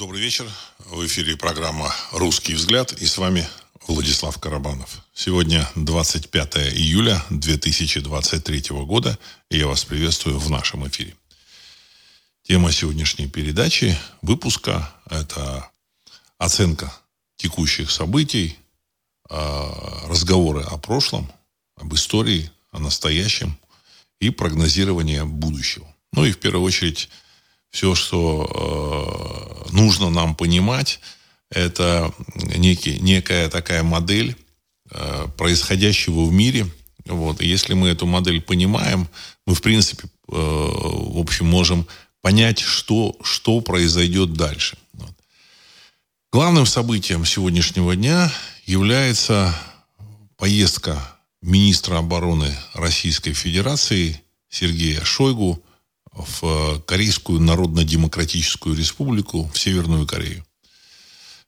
Добрый вечер. В эфире программа «Русский взгляд» и с вами Владислав Карабанов. Сегодня 25 июля 2023 года, и я вас приветствую в нашем эфире. Тема сегодняшней передачи, выпуска – это оценка текущих событий, а, разговоры о прошлом, об истории, о настоящем и прогнозирование будущего. Ну и в первую очередь все, что э, нужно нам понимать, это некий, некая такая модель э, происходящего в мире. Вот. И если мы эту модель понимаем, мы, в принципе, э, в общем, можем понять, что, что произойдет дальше. Вот. Главным событием сегодняшнего дня является поездка министра обороны Российской Федерации Сергея Шойгу в Корейскую Народно-Демократическую Республику, в Северную Корею.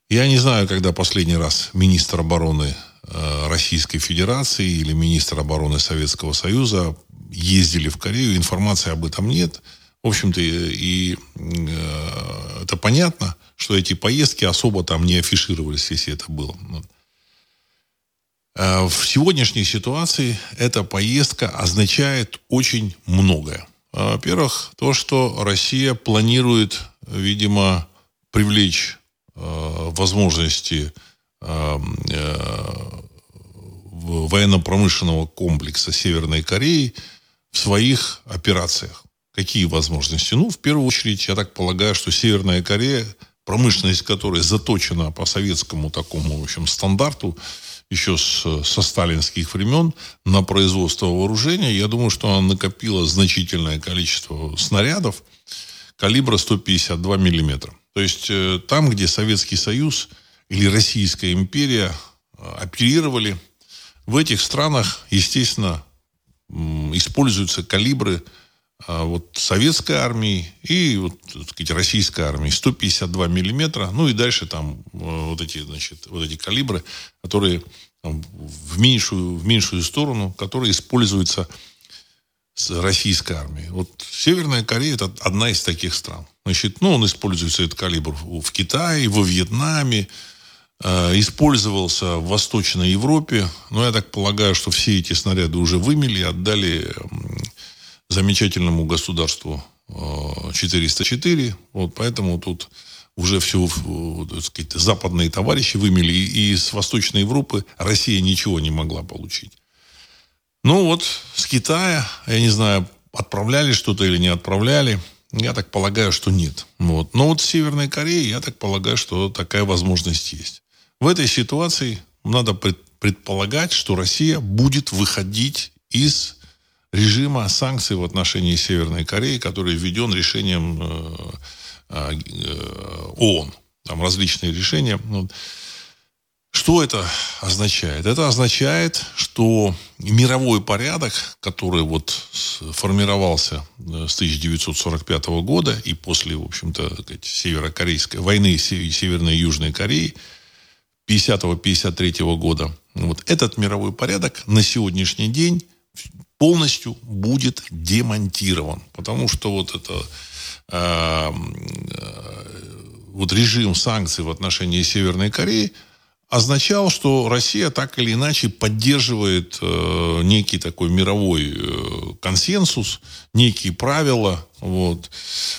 Я не знаю, когда последний раз министр обороны э, Российской Федерации или министр обороны Советского Союза ездили в Корею. Информации об этом нет. В общем-то, и э, это понятно, что эти поездки особо там не афишировались, если это было. Э, в сегодняшней ситуации эта поездка означает очень многое. Во-первых, то, что Россия планирует, видимо, привлечь э, возможности э, э, военно-промышленного комплекса Северной Кореи в своих операциях. Какие возможности? Ну, в первую очередь, я так полагаю, что Северная Корея, промышленность которой заточена по советскому такому, в общем, стандарту, еще с, со сталинских времен на производство вооружения. Я думаю, что она накопила значительное количество снарядов калибра 152 миллиметра. То есть э, там, где Советский Союз или Российская империя э, оперировали, в этих странах, естественно, используются калибры вот советской армии и вот, так сказать, российской армии 152 миллиметра, ну и дальше там э, вот эти, значит, вот эти калибры, которые там, в меньшую, в меньшую сторону, которые используются с российской армией. Вот Северная Корея это одна из таких стран. Значит, ну, он используется, этот калибр, в Китае, во Вьетнаме, э, использовался в Восточной Европе. Но я так полагаю, что все эти снаряды уже вымели, отдали замечательному государству 404. Э, вот поэтому тут уже все, так сказать, западные товарищи вымели. И с Восточной Европы Россия ничего не могла получить. Ну вот, с Китая, я не знаю, отправляли что-то или не отправляли. Я так полагаю, что нет. Вот. Но вот с Северной Кореей, я так полагаю, что такая возможность есть. В этой ситуации надо предполагать, что Россия будет выходить из режима санкций в отношении Северной Кореи, который введен решением э, э, ООН. Там различные решения. Что это означает? Это означает, что мировой порядок, который вот формировался э, с 1945 года и после, в общем-то, северокорейской войны Северной и Южной Кореи 50-53 года, вот этот мировой порядок на сегодняшний день полностью будет демонтирован. Потому что вот это э, э, вот режим санкций в отношении Северной Кореи означал, что Россия так или иначе поддерживает э, некий такой мировой э, консенсус, некие правила. Вот.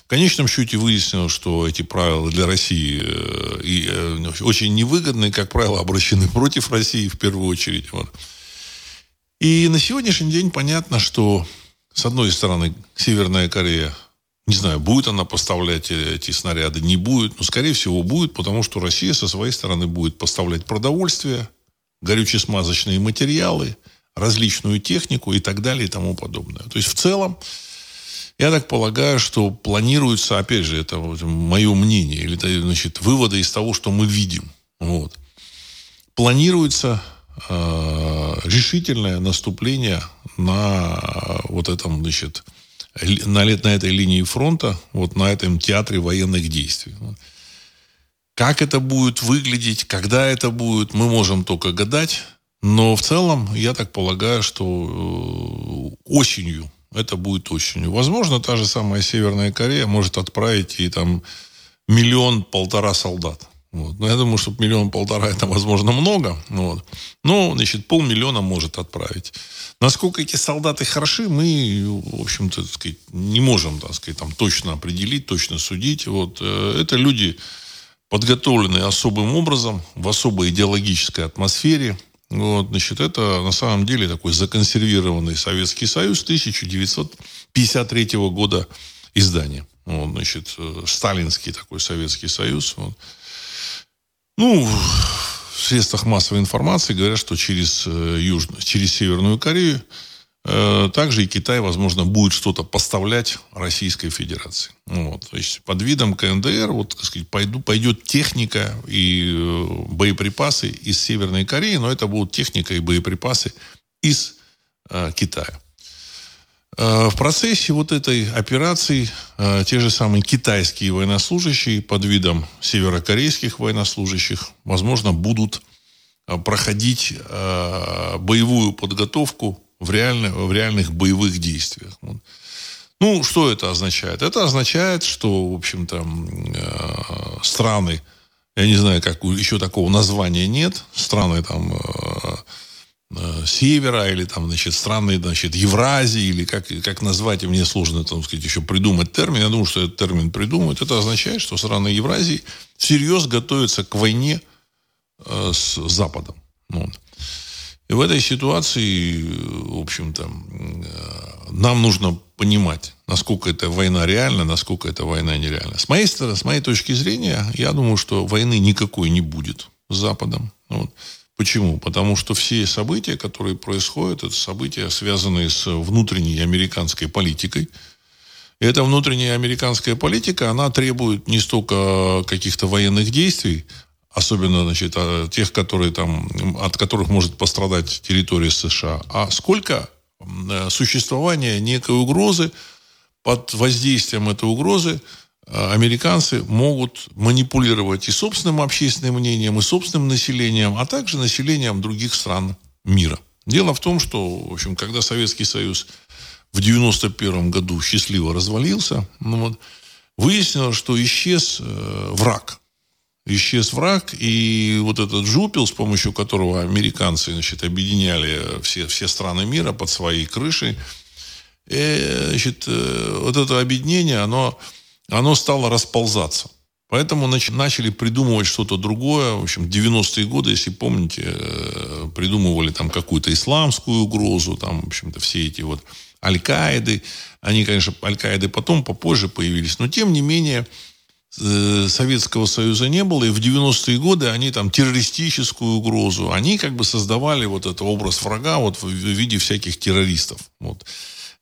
В конечном счете выяснилось, что эти правила для России э, и, э, очень невыгодны, как правило, обращены против России в первую очередь. Вот. И на сегодняшний день понятно, что, с одной стороны, Северная Корея, не знаю, будет она поставлять эти снаряды, не будет, но, скорее всего, будет, потому что Россия со своей стороны будет поставлять продовольствие, горюче-смазочные материалы, различную технику и так далее и тому подобное. То есть, в целом, я так полагаю, что планируется, опять же, это мое мнение, или значит, выводы из того, что мы видим. Вот. Планируется Э, решительное наступление на вот этом, значит, на, на этой линии фронта, вот на этом театре военных действий. Как это будет выглядеть, когда это будет, мы можем только гадать. Но в целом, я так полагаю, что э, осенью, это будет осенью. Возможно, та же самая Северная Корея может отправить и там миллион-полтора солдат. Вот. Но я думаю, что миллион-полтора это, возможно, много. Вот. Но, значит, полмиллиона может отправить. Насколько эти солдаты хороши, мы, в общем-то, так сказать, не можем, так сказать, там точно определить, точно судить. Вот. Э, это люди, подготовленные особым образом, в особой идеологической атмосфере. Вот, значит, это на самом деле такой законсервированный Советский Союз 1953 года издания. Вот, значит, э, сталинский такой Советский Союз. Вот. Ну, в средствах массовой информации говорят, что через, э, Южную, через Северную Корею э, также и Китай, возможно, будет что-то поставлять Российской Федерации. Вот. То есть под видом КНДР вот, так сказать, пойду, пойдет техника и э, боеприпасы из Северной Кореи, но это будут техника и боеприпасы из э, Китая. Э, в процессе вот этой операции э, те же самые китайские военнослужащие под видом северокорейских военнослужащих, возможно, будут э, проходить боевую подготовку в, реально, в реальных боевых действиях. Ну, что это означает? Это означает, что, в общем-то, страны, я не знаю, как еще такого названия нет, страны там севера или там, значит, страны, значит, Евразии или как, как назвать, мне сложно, там сказать, еще придумать термин. Я думаю, что этот термин придумают. Это означает, что страны Евразии всерьез готовятся к войне э, с Западом. Ну, и в этой ситуации, в общем-то, э, нам нужно понимать, насколько эта война реальна, насколько эта война нереальна. С моей стороны, с моей точки зрения, я думаю, что войны никакой не будет с Западом. Вот. Почему? Потому что все события, которые происходят, это события, связанные с внутренней американской политикой. И эта внутренняя американская политика, она требует не столько каких-то военных действий, особенно значит, а тех, которые там, от которых может пострадать территория США, а сколько существования некой угрозы, под воздействием этой угрозы Э, американцы могут манипулировать и собственным общественным мнением, и собственным населением, а также населением других стран мира. Дело в том, что, в общем, когда Советский Союз в 1991 году счастливо развалился, ну вот, выяснилось, что исчез э, враг. Исчез враг, и вот этот жупел, с помощью которого американцы значит, объединяли все, все страны мира под своей крышей, и, значит, э, вот это объединение, оно оно стало расползаться. Поэтому начали придумывать что-то другое. В общем, 90-е годы, если помните, э, придумывали там какую-то исламскую угрозу, там, в общем-то, все эти вот Аль-Каиды. Они, конечно, Аль-Каиды потом, попозже появились. Но, тем не менее, э, Советского Союза не было, и в 90-е годы они там террористическую угрозу, они как бы создавали вот этот образ врага вот в виде всяких террористов. Вот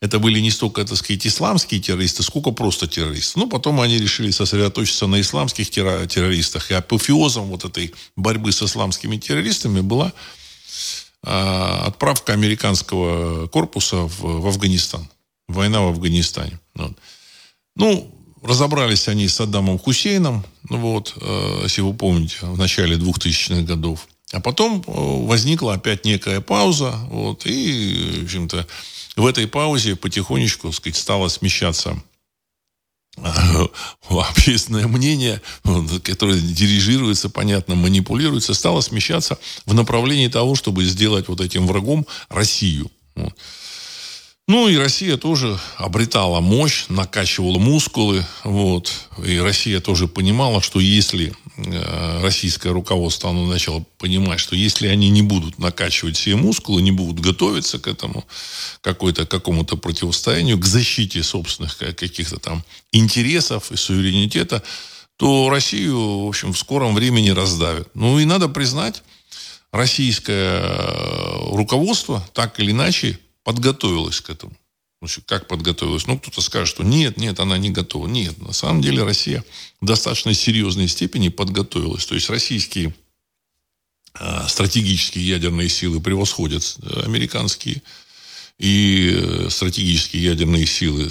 это были не столько, так сказать, исламские террористы, сколько просто террористы. Ну, потом они решили сосредоточиться на исламских террористах. И апофеозом вот этой борьбы с исламскими террористами была а, отправка американского корпуса в, в Афганистан. Война в Афганистане. Вот. Ну, разобрались они с Саддамом Хусейном, вот, э, если вы помните, в начале 2000-х годов. А потом э, возникла опять некая пауза, вот, и, в общем-то, в этой паузе потихонечку, так сказать, стало смещаться э, общественное мнение, которое дирижируется, понятно, манипулируется, стало смещаться в направлении того, чтобы сделать вот этим врагом Россию. Ну и Россия тоже обретала мощь, накачивала мускулы. Вот. И Россия тоже понимала, что если Э, российское руководство, оно начало понимать, что если они не будут накачивать все мускулы, не будут готовиться к этому, какой-то, какому-то противостоянию, к защите собственных каких-то там интересов и суверенитета, то Россию, в общем, в скором времени раздавят. Ну и надо признать, российское э, руководство так или иначе подготовилось к этому. Как подготовилась? Ну, кто-то скажет, что нет, нет, она не готова. Нет, на самом деле Россия в достаточно серьезной степени подготовилась. То есть российские э, стратегические ядерные силы превосходят э, американские и э, стратегические ядерные силы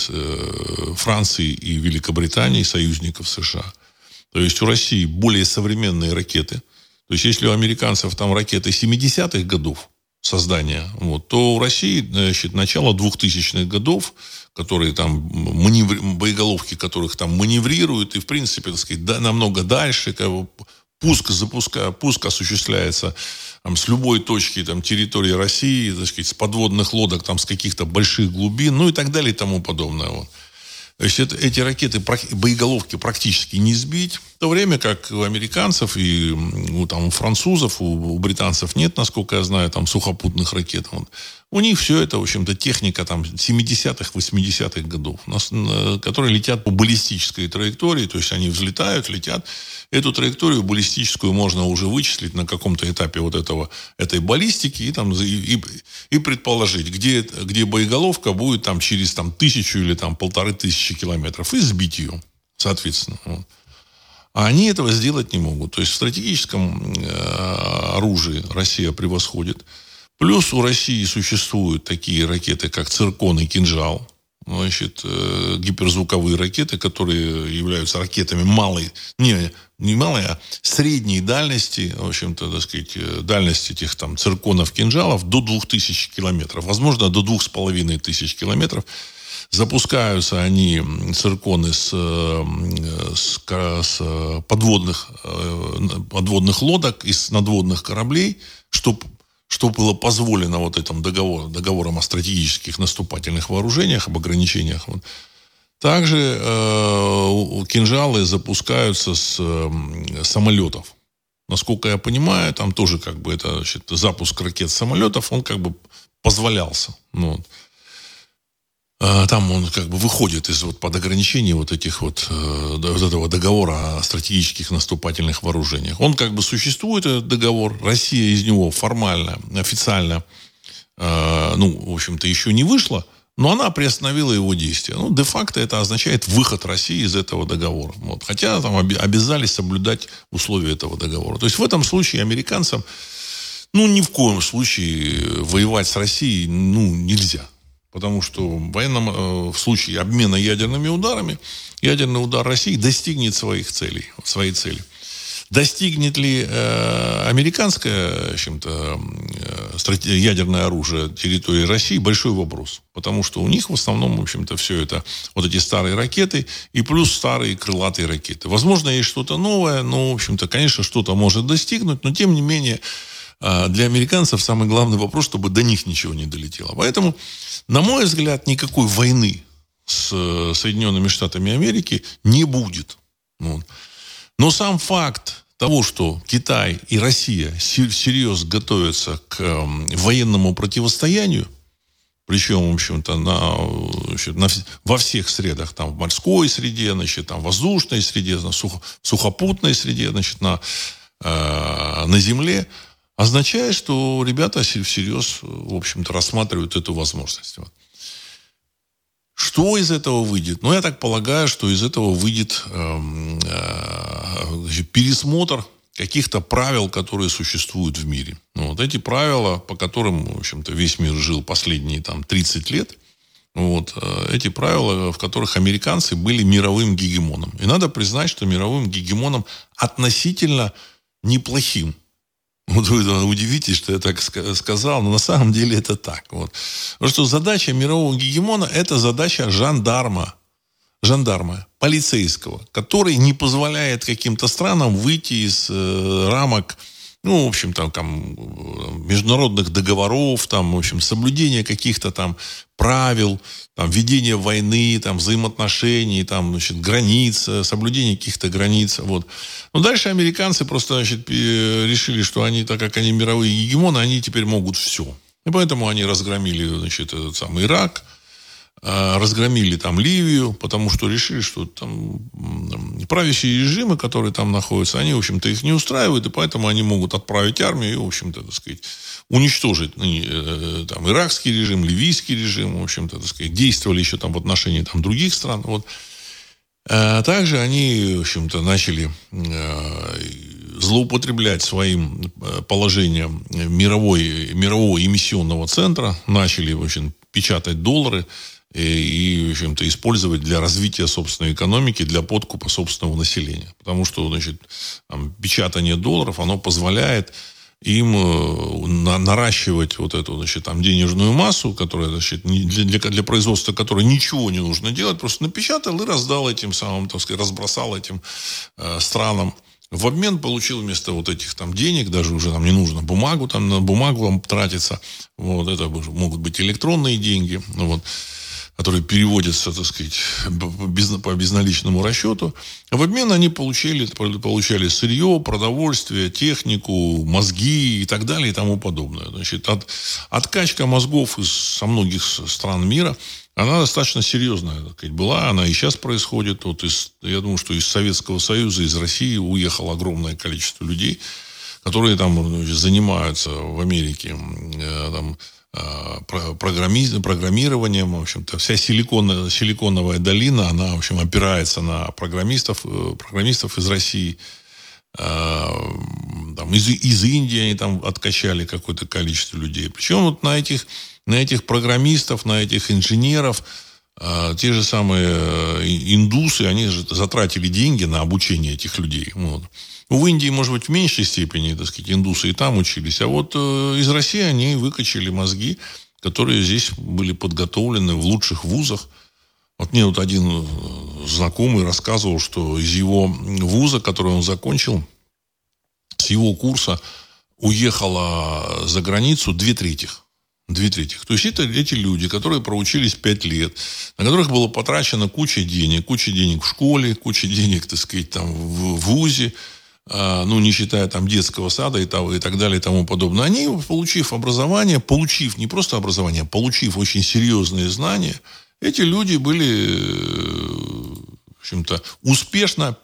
Франции и Великобритании, союзников США. То есть у России более современные ракеты. То есть если у американцев там ракеты 70-х годов, создания, вот, то у России, значит, начало 2000-х годов, которые там маневри... боеголовки, которых там маневрируют, и, в принципе, так сказать, да, намного дальше, как бы, пуск, запуска, пуск осуществляется там, с любой точки там, территории России, так сказать, с подводных лодок, там, с каких-то больших глубин, ну и так далее и тому подобное. Вот. Это, эти ракеты, боеголовки практически не сбить, в то время как у американцев и у, там, французов, у, у британцев нет, насколько я знаю, там сухопутных ракет. Вот. У них все это, в общем-то, техника там 70-х, 80-х годов, которые летят по баллистической траектории, то есть они взлетают, летят. Эту траекторию баллистическую можно уже вычислить на каком-то этапе вот этого, этой баллистики и, там, и, и, и предположить, где, где боеголовка будет там, через там, тысячу или там, полторы тысячи километров, и сбить ее, соответственно. Вот. А они этого сделать не могут. То есть в стратегическом э, оружии Россия превосходит. Плюс у России существуют такие ракеты, как «Циркон» и «Кинжал». Значит, э, гиперзвуковые ракеты, которые являются ракетами малой, не, не малой, а средней дальности, в общем-то, так сказать, э, дальность этих там цирконов, кинжалов до 2000 километров, возможно, до 2500 километров. Запускаются они, цирконы, с, э, с, с подводных, подводных лодок, из надводных кораблей, чтобы что было позволено вот этим договор, договором о стратегических наступательных вооружениях, об ограничениях. Вот. Также э, кинжалы запускаются с э, самолетов. Насколько я понимаю, там тоже как бы это значит, запуск ракет самолетов, он как бы позволялся. Ну, вот. А, там он как бы выходит из вот под ограничений вот этих вот, э, вот этого договора о стратегических наступательных вооружениях. Он как бы существует, этот договор. Россия из него формально, официально, э, ну, в общем-то, еще не вышла, но она приостановила его действие. Ну, де-факто это означает выход России из этого договора. Вот. Хотя там обязались соблюдать условия этого договора. То есть в этом случае американцам, ну, ни в коем случае воевать с Россией, ну, нельзя. Потому что в, военном, э, в случае обмена ядерными ударами ядерный удар России достигнет своих целей, своей цели. Достигнет ли э, американское чем-то, э, ядерное оружие территории России, большой вопрос. Потому что у них в основном, в общем-то, все это, вот эти старые ракеты и плюс старые крылатые ракеты. Возможно, есть что-то новое, но, в общем-то, конечно, что-то может достигнуть, но, тем не менее, для американцев самый главный вопрос, чтобы до них ничего не долетело. Поэтому на мой взгляд, никакой войны с э, Соединенными Штатами Америки не будет. Но сам факт того, что Китай и Россия всерьез готовятся к эм, военному противостоянию, причем, в общем-то, на, на, во всех средах, там, в морской среде, значит, там, в воздушной среде, на сухо, сухопутной среде, значит, на, э, на земле, означает, что ребята всерьез, в общем-то, рассматривают эту возможность. Что из этого выйдет? Ну, я так полагаю, что из этого выйдет э, э, пересмотр каких-то правил, которые существуют в мире. Ну, вот эти правила, по которым, в общем-то, весь мир жил последние там 30 лет, вот, э, эти правила, в которых американцы были мировым гегемоном. И надо признать, что мировым гегемоном относительно неплохим. Вот вы удивитесь, что я так сказал, но на самом деле это так. Вот. Потому что задача мирового гегемона – это задача жандарма, жандарма, полицейского, который не позволяет каким-то странам выйти из э, рамок ну, в общем, там, там международных договоров, там, в общем, соблюдение каких-то там правил, там, ведение войны, там, взаимоотношений, там, значит, границ, соблюдение каких-то границ, вот. Но дальше американцы просто, значит, решили, что они, так как они мировые гегемоны, они теперь могут все. И поэтому они разгромили, значит, этот самый Ирак, а, разгромили там Ливию, потому что решили, что там правящие режимы, которые там находятся, они, в общем-то, их не устраивают, и поэтому они могут отправить армию и, в общем-то, так сказать, уничтожить ну, э, там, иракский режим, ливийский режим, в общем-то, так сказать, действовали еще там в отношении там, других стран. Вот. А также они, в общем-то, начали э, злоупотреблять своим э, положением мировой, мирового эмиссионного центра, начали, в общем, печатать доллары, и, в общем-то, использовать для развития собственной экономики, для подкупа собственного населения. Потому что, значит, там, печатание долларов, оно позволяет им э, на, наращивать вот эту, значит, там, денежную массу, которая, значит, для, для, для производства которой ничего не нужно делать, просто напечатал и раздал этим самым, так сказать, разбросал этим э, странам. В обмен получил вместо вот этих там денег, даже уже там не нужно бумагу, там на бумагу вам тратиться. Вот это могут быть электронные деньги. Ну, вот которые переводятся, так сказать, по безналичному расчету. В обмен они получили, получали сырье, продовольствие, технику, мозги и так далее и тому подобное. Значит, от, откачка мозгов из со многих стран мира, она достаточно серьезная так сказать, была, она и сейчас происходит. Вот из, я думаю, что из Советского Союза, из России уехало огромное количество людей, которые там занимаются в Америке э, там, программи, программированием, в общем-то, вся силикон, силиконовая долина, она, в общем, опирается на программистов, э, программистов из России, э, там, из, из Индии они там откачали какое-то количество людей. Причем вот на этих, на этих программистов, на этих инженеров, те же самые индусы, они же затратили деньги на обучение этих людей. Вот. В Индии, может быть, в меньшей степени, так сказать, индусы и там учились. А вот э, из России они выкачали мозги, которые здесь были подготовлены в лучших вузах. Вот мне вот один э, знакомый рассказывал, что из его вуза, который он закончил, с его курса уехало за границу две трети. Две трети. То есть это эти люди, которые проучились пять лет, на которых было потрачено куча денег. Куча денег в школе, куча денег, так сказать, там в вузе. А, ну, не считая там детского сада и, того, и так далее и тому подобное, они, получив образование, получив не просто образование, а получив очень серьезные знания, эти люди были, э, в общем-то, успешно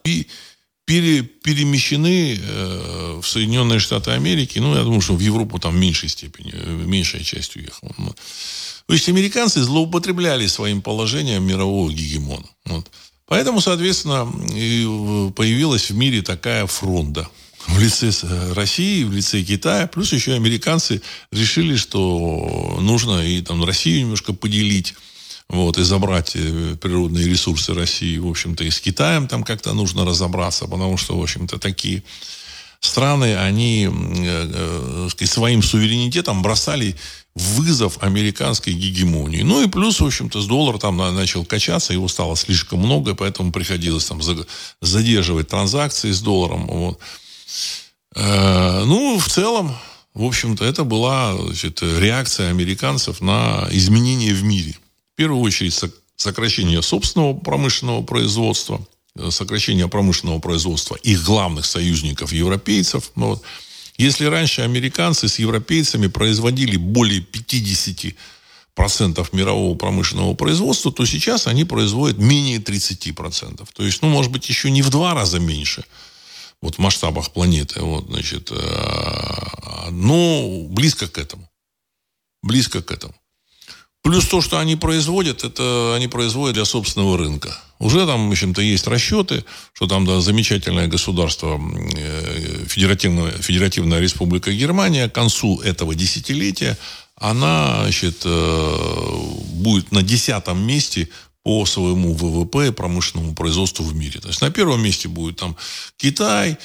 пере, перемещены э, в Соединенные Штаты Америки. Ну, я думаю, что в Европу там в меньшей степени, э, меньшая часть уехала. То есть американцы злоупотребляли своим положением мирового гегемона. Вот. Поэтому, соответственно, и появилась в мире такая фронта в лице России, в лице Китая. Плюс еще американцы решили, что нужно и там Россию немножко поделить. Вот, и забрать э, природные ресурсы России, в общем-то, и с Китаем там как-то нужно разобраться, потому что, в общем-то, такие страны, они э, э, своим суверенитетом бросали вызов американской гегемонии. Ну и плюс, в общем-то, с доллара там начал качаться, его стало слишком много, поэтому приходилось там задерживать транзакции с долларом. Вот. Э, ну, в целом, в общем-то, это была значит, реакция американцев на изменения в мире. В первую очередь, сокращение собственного промышленного производства, сокращение промышленного производства их главных союзников, европейцев. Вот. Если раньше американцы с европейцами производили более 50 процентов мирового промышленного производства, то сейчас они производят менее 30 процентов. То есть, ну, может быть, еще не в два раза меньше вот в масштабах планеты, вот, значит, э, но близко к этому. Близко к этому. Плюс то, что они производят, это они производят для собственного рынка. Уже там, в общем-то, есть расчеты, что там да, замечательное государство, э, федеративная, федеративная республика Германия к концу этого десятилетия, она, значит, э, будет на десятом месте по своему ВВП и промышленному производству в мире. То есть на первом месте будет там Китай,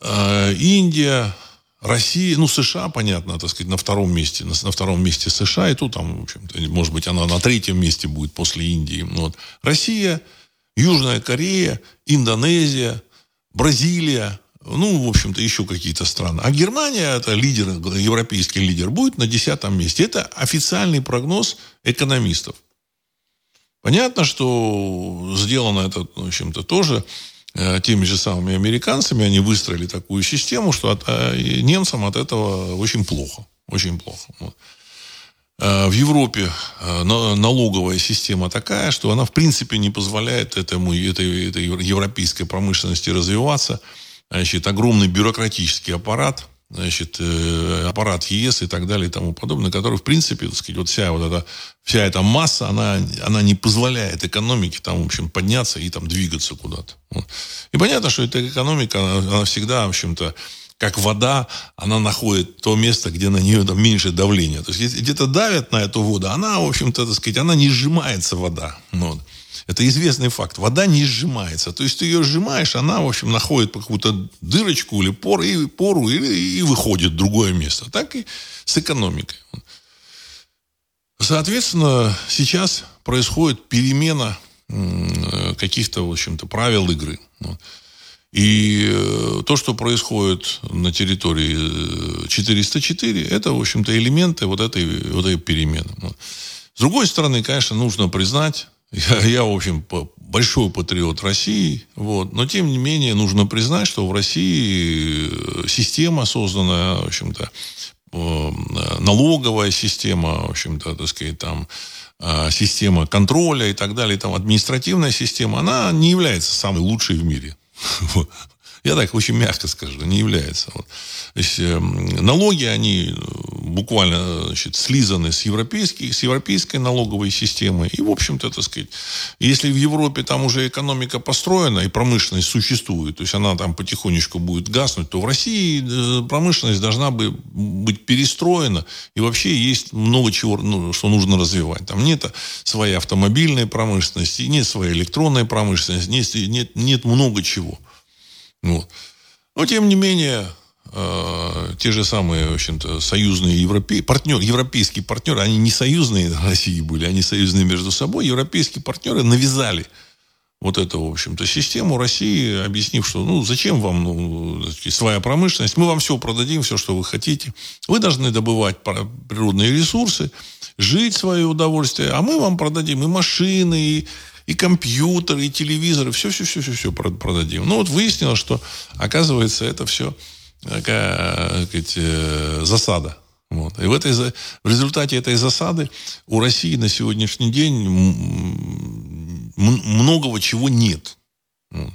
э, Индия, Россия, ну, США, понятно, так сказать, на втором месте, на, на втором месте США, и тут там, в общем-то, может быть, она на третьем месте будет после Индии. Ну, вот. Россия, Южная Корея, Индонезия, Бразилия, ну, в общем-то, еще какие-то страны. А Германия, это лидер, европейский лидер, будет на десятом месте. Это официальный прогноз экономистов. Понятно, что сделано это, в общем-то, тоже теми же самыми американцами, они выстроили такую систему, что от, а, немцам от этого очень плохо. Очень плохо. Вот. Э, в Европе налоговая система такая, что она в принципе не позволяет этому, этой, этой европейской промышленности развиваться. Значит, огромный бюрократический аппарат, значит, э, аппарат ЕС и так далее и тому подобное, который, в принципе, так сказать, вот вся вот эта, вся эта масса, она, она не позволяет экономике там, в общем, подняться и там двигаться куда-то. И понятно, что эта экономика, она, она всегда, в общем-то, как вода, она находит то место, где на нее там меньше давления. То есть, где-то давят на эту воду, она, в общем-то, так сказать, она не сжимается вода. Вот. Это известный факт. Вода не сжимается. То есть ты ее сжимаешь, она, в общем, находит какую-то дырочку или пор, и, пору и, и выходит в другое место. Так и с экономикой. Соответственно, сейчас происходит перемена каких-то, в общем-то, правил игры. И э, то, что происходит на территории 404, э, это, в общем-то, элементы вот этой, вот этой перемены. С другой стороны, конечно, нужно признать, я, я, в общем, большой патриот России, вот, но, тем не менее, нужно признать, что в России э, система созданная, в общем-то, налоговая система, в общем-то, так сказать, там, система контроля и так далее, там, административная система, она не является самой лучшей в мире. Я так очень мягко скажу, не является. Вот. Есть, э, налоги, они э, буквально значит, слизаны с, европейской, с европейской налоговой системы. И, в общем-то, так сказать, если в Европе там уже экономика построена и промышленность существует, то есть она там потихонечку будет гаснуть, то в России э, промышленность должна бы быть перестроена. И вообще есть много чего, ну, что нужно развивать. Там нет своей автомобильной промышленности, нет своей электронной промышленности, нет, нет, нет много чего. Вот. Но, тем не менее, э, те же самые, в общем-то, союзные европейские партнеры, европейские партнеры, они не союзные России были, они союзные между собой. Европейские партнеры навязали вот эту, в общем-то, систему России, объяснив, что, ну, зачем вам ну, своя промышленность, мы вам все продадим, все, что вы хотите. Вы должны добывать природные ресурсы, жить в свое удовольствие, а мы вам продадим и машины, и и компьютеры, и телевизоры, все-все-все-все продадим. Ну, вот выяснилось, что, оказывается, это все такая, сказать, э, засада. Вот. И в, этой, в результате этой засады у России на сегодняшний день многого чего нет. Вот.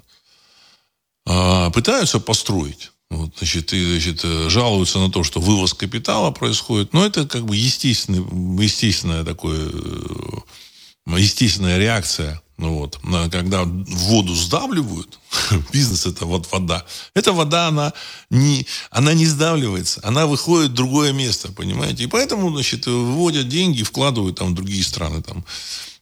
А пытаются построить. Вот, значит, и, значит, э, жалуются на то, что вывоз капитала происходит. Но это как бы естественный, естественное такое, э, естественная реакция вот, когда воду сдавливают, бизнес это вот вода. Эта вода, она не, она не сдавливается, она выходит в другое место, понимаете? И поэтому, значит, выводят деньги, вкладывают там в другие страны, там,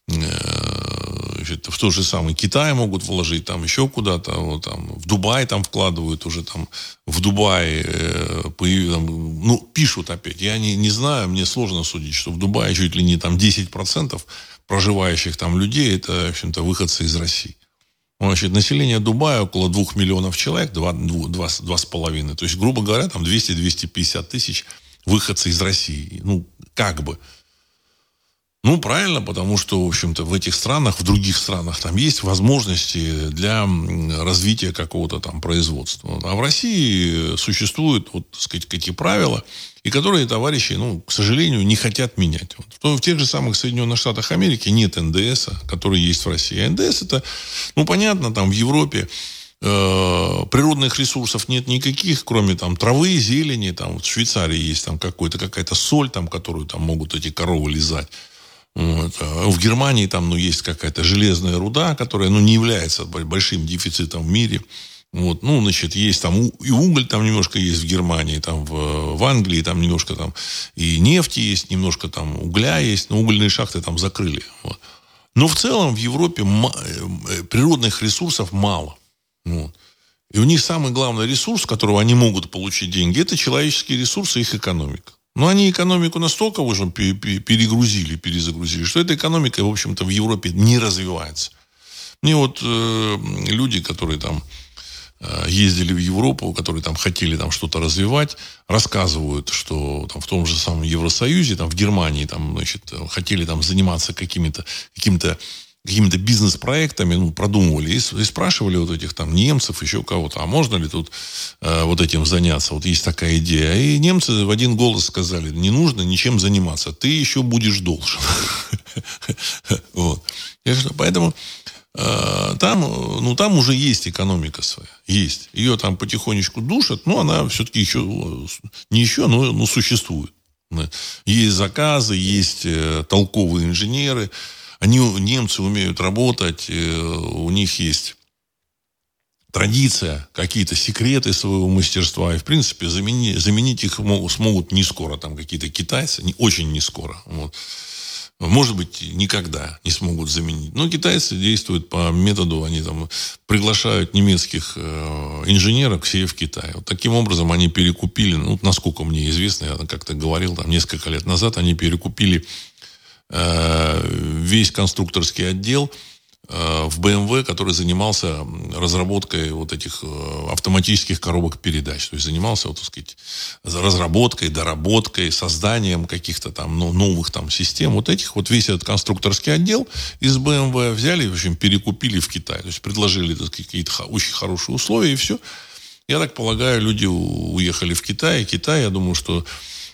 э, значит, в тот же самый Китай могут вложить, там еще куда-то, вот, там, в Дубай там вкладывают уже там, в Дубае, э, там, ну, пишут опять, я не, не знаю, мне сложно судить, что в Дубае чуть ли не там 10% проживающих там людей, это, в общем-то, выходцы из России. Значит, население Дубая около двух миллионов человек, два, два, два с половиной. То есть, грубо говоря, там 200-250 тысяч выходцы из России. Ну, как бы. Ну, правильно, потому что, в общем-то, в этих странах, в других странах, там есть возможности для развития какого-то там производства. А в России существуют, вот, так сказать, какие правила, и которые товарищи, ну, к сожалению, не хотят менять. Вот. В тех же самых Соединенных Штатах Америки нет НДС, который есть в России. А НДС это, ну, понятно, там в Европе э, природных ресурсов нет никаких, кроме там травы, зелени, там в Швейцарии есть там какой-то, какая-то соль, там, которую там могут эти коровы лизать. Вот. А в Германии там ну, есть какая-то железная руда, которая ну, не является большим дефицитом в мире. Вот, ну, значит, есть там и уголь там немножко есть в Германии, там в, в Англии там немножко там и нефти есть, немножко там угля есть, но угольные шахты там закрыли. Вот. Но в целом в Европе э, природных ресурсов мало. Вот. И у них самый главный ресурс, которого они могут получить деньги, это человеческие ресурсы, их экономика. Но они экономику настолько уже перегрузили, перезагрузили, что эта экономика, в общем-то, в Европе не развивается. Мне вот э, люди, которые там э, ездили в Европу, которые там хотели там что-то развивать, рассказывают, что там в том же самом Евросоюзе, там в Германии, там, значит, хотели там заниматься какими-то каким-то какими-то бизнес-проектами, ну, продумывали и, и спрашивали вот этих там немцев, еще кого-то, а можно ли тут э, вот этим заняться? Вот есть такая идея. И немцы в один голос сказали, не нужно ничем заниматься, ты еще будешь должен. Вот. Поэтому э, там, ну, там уже есть экономика своя. Есть. Ее там потихонечку душат, но она все-таки еще, не еще, но, но существует. Есть заказы, есть э, толковые инженеры, они, немцы умеют работать, э, у них есть традиция, какие-то секреты своего мастерства. И, в принципе, заменить, заменить их могут, смогут не скоро. Там какие-то китайцы, не, очень не скоро. Вот. может быть, никогда не смогут заменить. Но китайцы действуют по методу, они там приглашают немецких э, инженеров к себе в Китай. Вот таким образом они перекупили, ну, насколько мне известно, я как-то говорил, там, несколько лет назад, они перекупили весь конструкторский отдел Э, в BMW, который занимался разработкой вот этих э, автоматических коробок передач. То есть занимался, вот, так сказать, разработкой, доработкой, созданием каких-то там ну, новых там систем. Вот этих, вот весь этот конструкторский отдел из BMW взяли, в общем, перекупили в Китай. То есть предложили какие-то очень хорошие условия и все. Я так полагаю, люди уехали в Китай. Китай, я думаю, что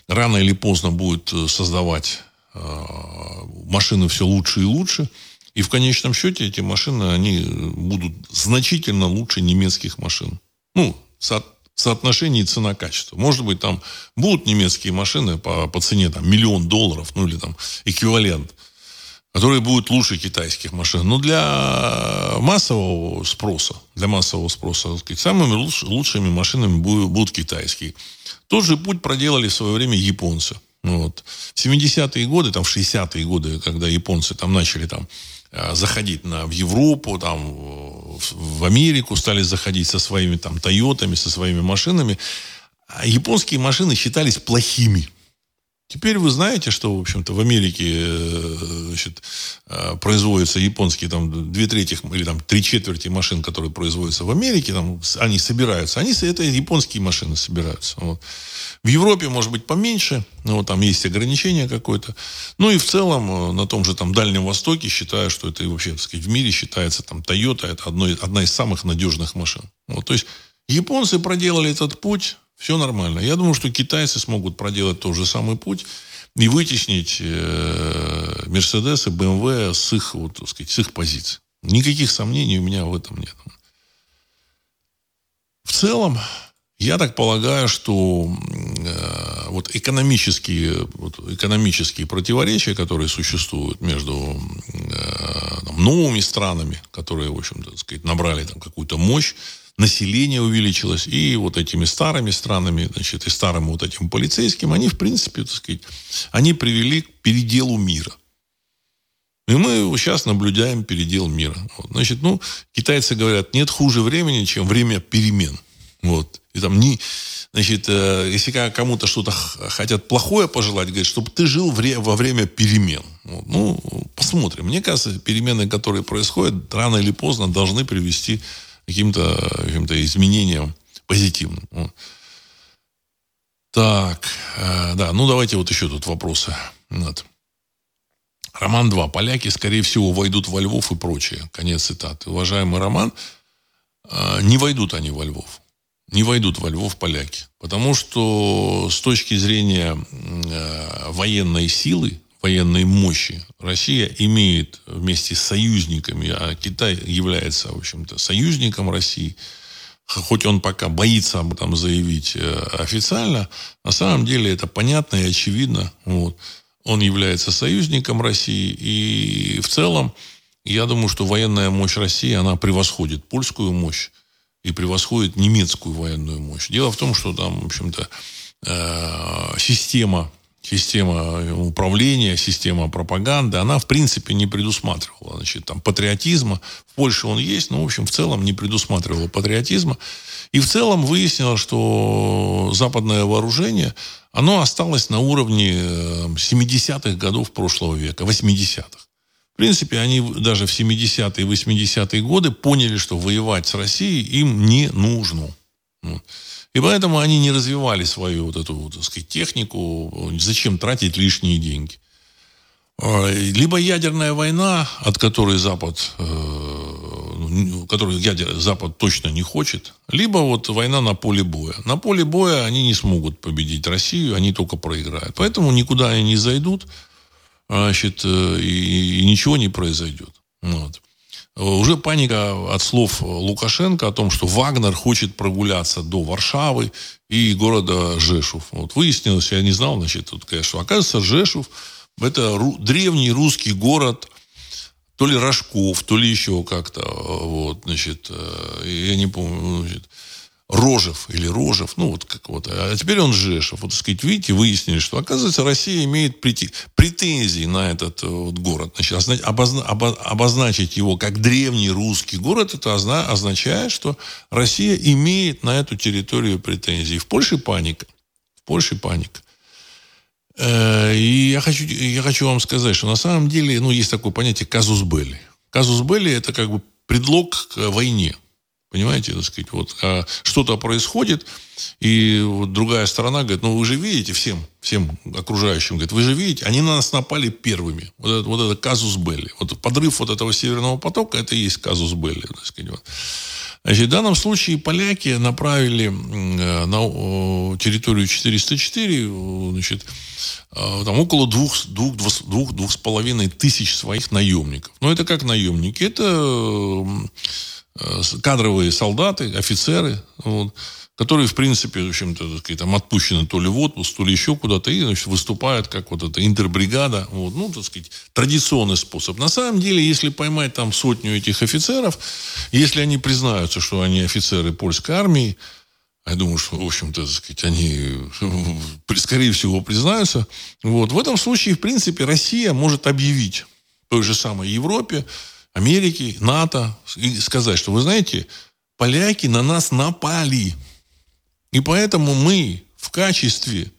рано или поздно будет э, создавать машины все лучше и лучше. И в конечном счете эти машины, они будут значительно лучше немецких машин. Ну, со, соотношении цена-качество. Может быть, там будут немецкие машины по, по цене там, миллион долларов, ну или там эквивалент, которые будут лучше китайских машин. Но для массового спроса, для массового спроса, сказать, самыми луч, лучшими машинами будут, будут китайские. Тот же путь проделали в свое время японцы. Вот. В 70-е годы, там, в 60-е годы, когда японцы там начали там Э, заходить на, в Европу, там, в Америку, стали заходить со своими там Тойотами, со своими машинами. А японские машины считались плохими. Теперь вы знаете, что, в общем-то, в Америке э, значит, э, производятся японские там две трети или там три четверти машин, которые производятся в Америке, там, они собираются. Они, это японские машины собираются. Вот. В Европе, может быть, поменьше, но вот там есть ограничение какое-то. Ну и в целом э, на том же там Дальнем Востоке считаю, что это вообще, так сказать, в мире считается там Toyota, это одно, одна из самых надежных машин. Вот, то есть японцы проделали этот путь, все нормально. Я думаю, что китайцы смогут проделать тот же самый путь и вытеснить э, Мерседес и БМВ с их, вот, так сказать, с их позиций. Никаких сомнений у меня в этом нет. В целом, я так полагаю, что э, вот экономические, вот экономические противоречия, которые существуют между э, там, новыми странами, которые, в общем-то, сказать, набрали там какую-то мощь, население увеличилось, и вот этими старыми странами, значит, и старым вот этим полицейским, они, в принципе, так сказать, они привели к переделу мира. И мы сейчас наблюдаем передел мира. Вот, значит, ну, китайцы говорят, нет хуже времени, чем время перемен. Вот. И там не, значит, э, если кому-то что-то хотят плохое пожелать, говорят, чтобы ты жил во время перемен. Вот. Ну, посмотрим. Мне кажется, перемены, которые происходят, рано или поздно должны привести каким-то каким изменениям позитивным. Так, э, да, ну давайте вот еще тут вопросы. Вот. Роман 2. Поляки, скорее всего, войдут во Львов и прочее. Конец цитаты. Уважаемый Роман, э, не войдут они во Львов не войдут во Львов поляки. Потому что с точки зрения э, военной силы, военной мощи, Россия имеет вместе с союзниками, а Китай является, в общем-то, союзником России, хоть он пока боится об этом заявить э, официально, на самом деле это понятно и очевидно. Вот. Он является союзником России, и в целом, я думаю, что военная мощь России, она превосходит польскую мощь и превосходит немецкую военную мощь. Дело в том, что там, в общем-то, э, система, система управления, система пропаганды, она, в принципе, не предусматривала. Значит, там, патриотизма. В Польше он есть, но, в общем, в целом не предусматривала патриотизма. И в целом выяснилось, что западное вооружение, оно осталось на уровне 70-х э, годов прошлого века, 80-х принципе, они даже в 70-е и 80-е годы поняли, что воевать с Россией им не нужно. И поэтому они не развивали свою вот эту, так сказать, технику. Зачем тратить лишние деньги? А, либо ядерная война, от которой Запад, э, которую ядер, Запад точно не хочет, либо вот война на поле боя. На поле боя они не смогут победить Россию, они только проиграют. Поэтому никуда они не зайдут значит, э, и, и ничего не произойдет. Вот. Уже паника от слов Лукашенко о том, что Вагнер хочет прогуляться до Варшавы и города Жешув. Вот выяснилось, я не знал, значит, тут, конечно, оказывается, Жешув – это древний русский город, то ли Рожков, то ли еще как-то, вот, значит, э, я не помню, значит, Рожев или Рожев, ну вот как вот, а теперь он Жешев. Вот, так сказать, видите, выяснили, что, оказывается, Россия имеет претензии на этот вот город. Значит, обозна, обозначить его как древний русский город, это означает, что Россия имеет на эту территорию претензии. В Польше паника. В Польше паника. Э, и я хочу, я хочу вам сказать, что на самом деле, ну, есть такое понятие казус белли. Казус белли – это как бы предлог к войне. Понимаете, так сказать, вот а что-то происходит, и вот другая сторона говорит, ну вы же видите всем, всем окружающим, говорит, вы же видите, они на нас напали первыми. Вот это, вот это казус Белли. Вот подрыв вот этого северного потока, это и есть казус Белли. Так сказать, вот. Значит, в данном случае поляки направили на территорию 404 значит, а, там около двух, двух, двух, двух с половиной тысяч своих наемников. Но это как наемники? Это Э, кадровые солдаты, офицеры, вот, которые, в принципе, в общем-то, там отпущены то ли в отпуск, то ли еще куда-то, и значит, выступают как вот эта интербригада. Вот, ну, так сказать, традиционный способ. На самом деле, если поймать там сотню этих офицеров, если они признаются, что они офицеры польской армии, я думаю, что, в общем-то, так сказать, они, скорее всего, признаются. Вот. В этом случае, в принципе, Россия может объявить той же самой Европе, Америки, НАТО, и сказать, что вы знаете, поляки на нас напали. И поэтому мы в качестве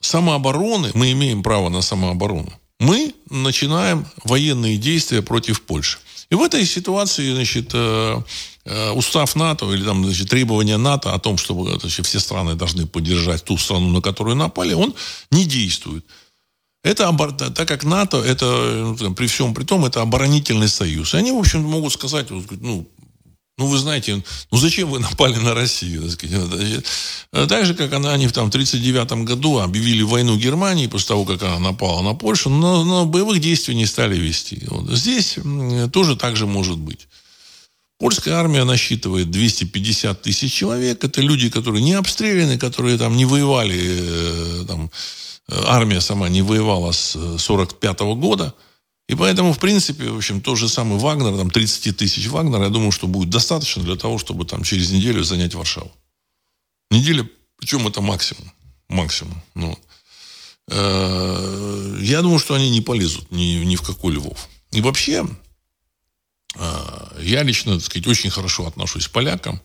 самообороны, мы имеем право на самооборону, мы начинаем военные действия против Польши. И в этой ситуации, значит, э, э, устав НАТО или там, значит, требования НАТО о том, чтобы значит, все страны должны поддержать ту страну, на которую напали, он не действует. Это, так как НАТО, это ну, при всем при том, это оборонительный союз. И они, в общем, могут сказать, ну, ну, вы знаете, ну зачем вы напали на Россию? Так, так же, как она, они в 1939 году объявили войну Германии после того, как она напала на Польшу, но, но боевых действий не стали вести. Вот. Здесь тоже так же может быть. Польская армия насчитывает 250 тысяч человек. Это люди, которые не обстреляны, которые там не воевали э, там, армия сама не воевала с 1945 э, года. И поэтому, в принципе, в общем, тот же самый Вагнер, там 30 тысяч Вагнера, я думаю, что будет достаточно для того, чтобы там через неделю занять Варшаву. Неделя, причем это максимум. Максимум. Ну, э, я думаю, что они не полезут ни, ни в какой Львов. И вообще, э, я лично, так сказать, очень хорошо отношусь к полякам.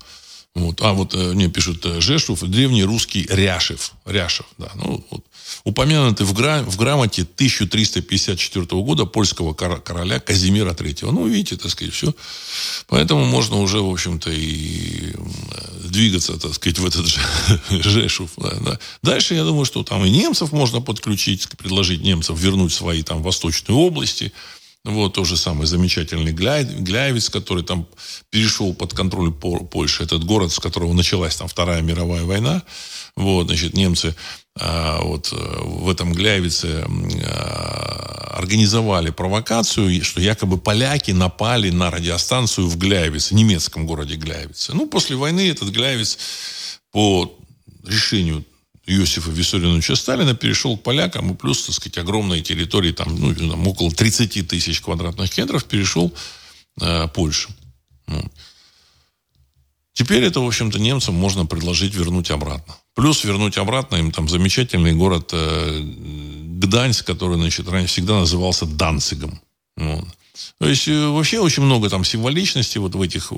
Вот. А вот мне пишут Жешев, древний русский Ряшев. Ряшев, да. Ну, вот упомянуты в, гра- в грамоте 1354 года польского короля Казимира III. Ну, видите, так сказать, все. Поэтому можно уже, в общем-то, и двигаться, так сказать, в этот же Жешув. Да, да. Дальше, я думаю, что там и немцев можно подключить, предложить немцев вернуть свои там восточные области. Вот тот же самый замечательный Гляйвиц, который там перешел под контроль Польши. Этот город, с которого началась там Вторая мировая война. Вот, значит, немцы а, вот э, в этом Гляйвице а, организовали провокацию, что якобы поляки напали на радиостанцию в Гляйвице, немецком городе Гляйвице. Ну, после войны этот Гляйвиц по решению Иосифа Виссарионовича Сталина перешел к полякам, и плюс, так сказать, огромные территории, там, ну, там около 30 тысяч квадратных километров перешел э, Польше. Ну. Теперь это, в общем-то, немцам можно предложить вернуть обратно. Плюс вернуть обратно им там замечательный город э, Гданьск, который, значит, раньше всегда назывался Данцигом. Вот. То есть э, вообще очень много там символичности вот в этих э,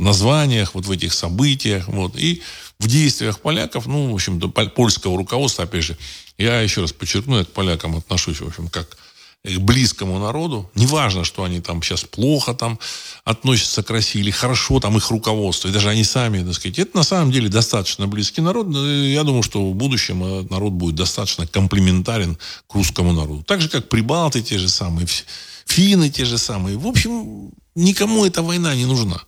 названиях, вот в этих событиях. Вот. И в действиях поляков, ну, в общем-то, польского руководства, опять же, я еще раз подчеркну, я к полякам отношусь, в общем, как к близкому народу. Неважно, что они там сейчас плохо там относятся к России или хорошо там их руководство, и даже они сами, так сказать. Это на самом деле достаточно близкий народ. Я думаю, что в будущем этот народ будет достаточно комплементарен к русскому народу. Так же, как прибалты те же самые, финны те же самые. В общем, никому эта война не нужна.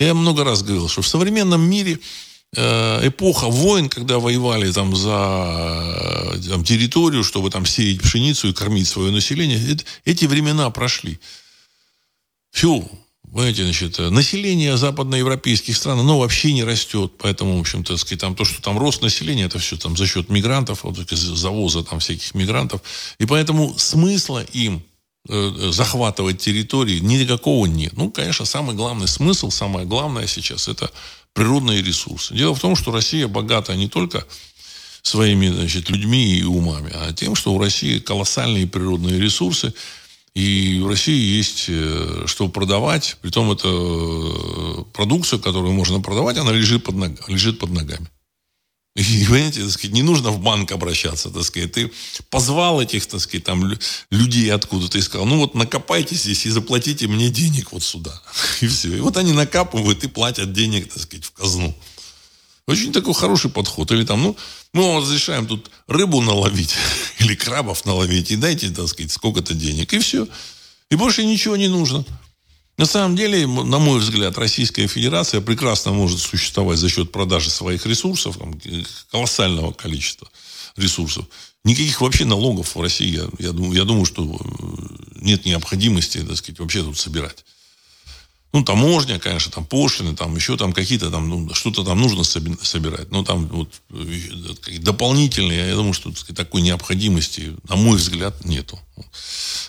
Я много раз говорил, что в современном мире Э, эпоха войн, когда воевали там за э, там, территорию, чтобы там сеять пшеницу и кормить свое население, это, эти времена прошли. Все, Понимаете, значит, население западноевропейских стран, оно вообще не растет. Поэтому, в общем-то, сказать, там то, что там рост населения, это все там за счет мигрантов, вот, завоза там всяких мигрантов. И поэтому смысла им э, захватывать территории никакого нет. Ну, конечно, самый главный смысл, самое главное сейчас, это природные ресурсы. Дело в том, что Россия богата не только своими значит, людьми и умами, а тем, что у России колоссальные природные ресурсы, и в России есть э, что продавать, притом это э, продукция, которую можно продавать, она лежит под, ног, лежит под ногами. И, понимаете, так сказать, не нужно в банк обращаться, так сказать. Ты позвал этих, так сказать, там, людей откуда-то и сказал, ну вот накопайте здесь и заплатите мне денег вот сюда. И все. И вот они накапывают и платят денег, так сказать, в казну. Очень такой хороший подход. Или там, ну, мы вам разрешаем тут рыбу наловить или крабов наловить и дайте, так сказать, сколько-то денег. И все. И больше ничего не нужно. На самом деле, на мой взгляд, Российская Федерация прекрасно может существовать за счет продажи своих ресурсов, там, колоссального количества ресурсов. Никаких вообще налогов в России, я, я, думаю, я думаю, что э, нет необходимости, так сказать, вообще тут собирать. Ну, таможня, конечно, там пошлины, там еще там какие-то там, ну, что-то там нужно собирать. Но там вот э, дополнительные, я думаю, что такой необходимости, на мой взгляд, нету.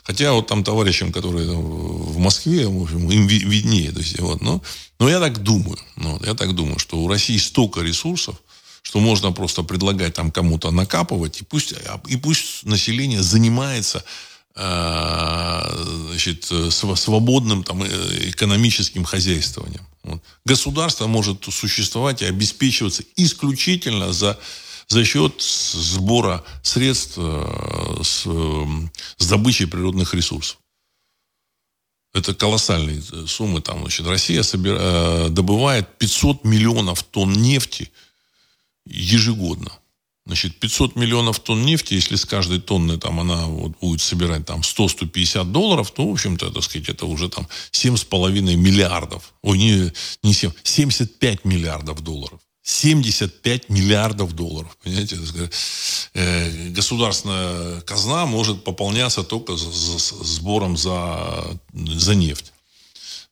Хотя вот там товарищам, которые в Москве, в общем, им виднее. То есть, вот, но, но я так думаю. Ну, я так думаю, что у России столько ресурсов, что можно просто предлагать там кому-то накапывать, и пусть, и пусть население занимается Э, значит, свободным там, э, экономическим хозяйствованием. Вот. Государство может существовать и обеспечиваться исключительно за, за счет сбора средств э, с, с добычей природных ресурсов. Это колоссальные суммы. Там, значит, Россия собира, добывает 500 миллионов тонн нефти ежегодно. Значит, 500 миллионов тонн нефти, если с каждой тонны там она вот будет собирать там 100-150 долларов, то, в общем-то, так сказать, это уже там 7,5 миллиардов. Ой, не, не 7, 75 миллиардов долларов. 75 миллиардов долларов. Понимаете? Э, государственная казна может пополняться только сбором за, за нефть.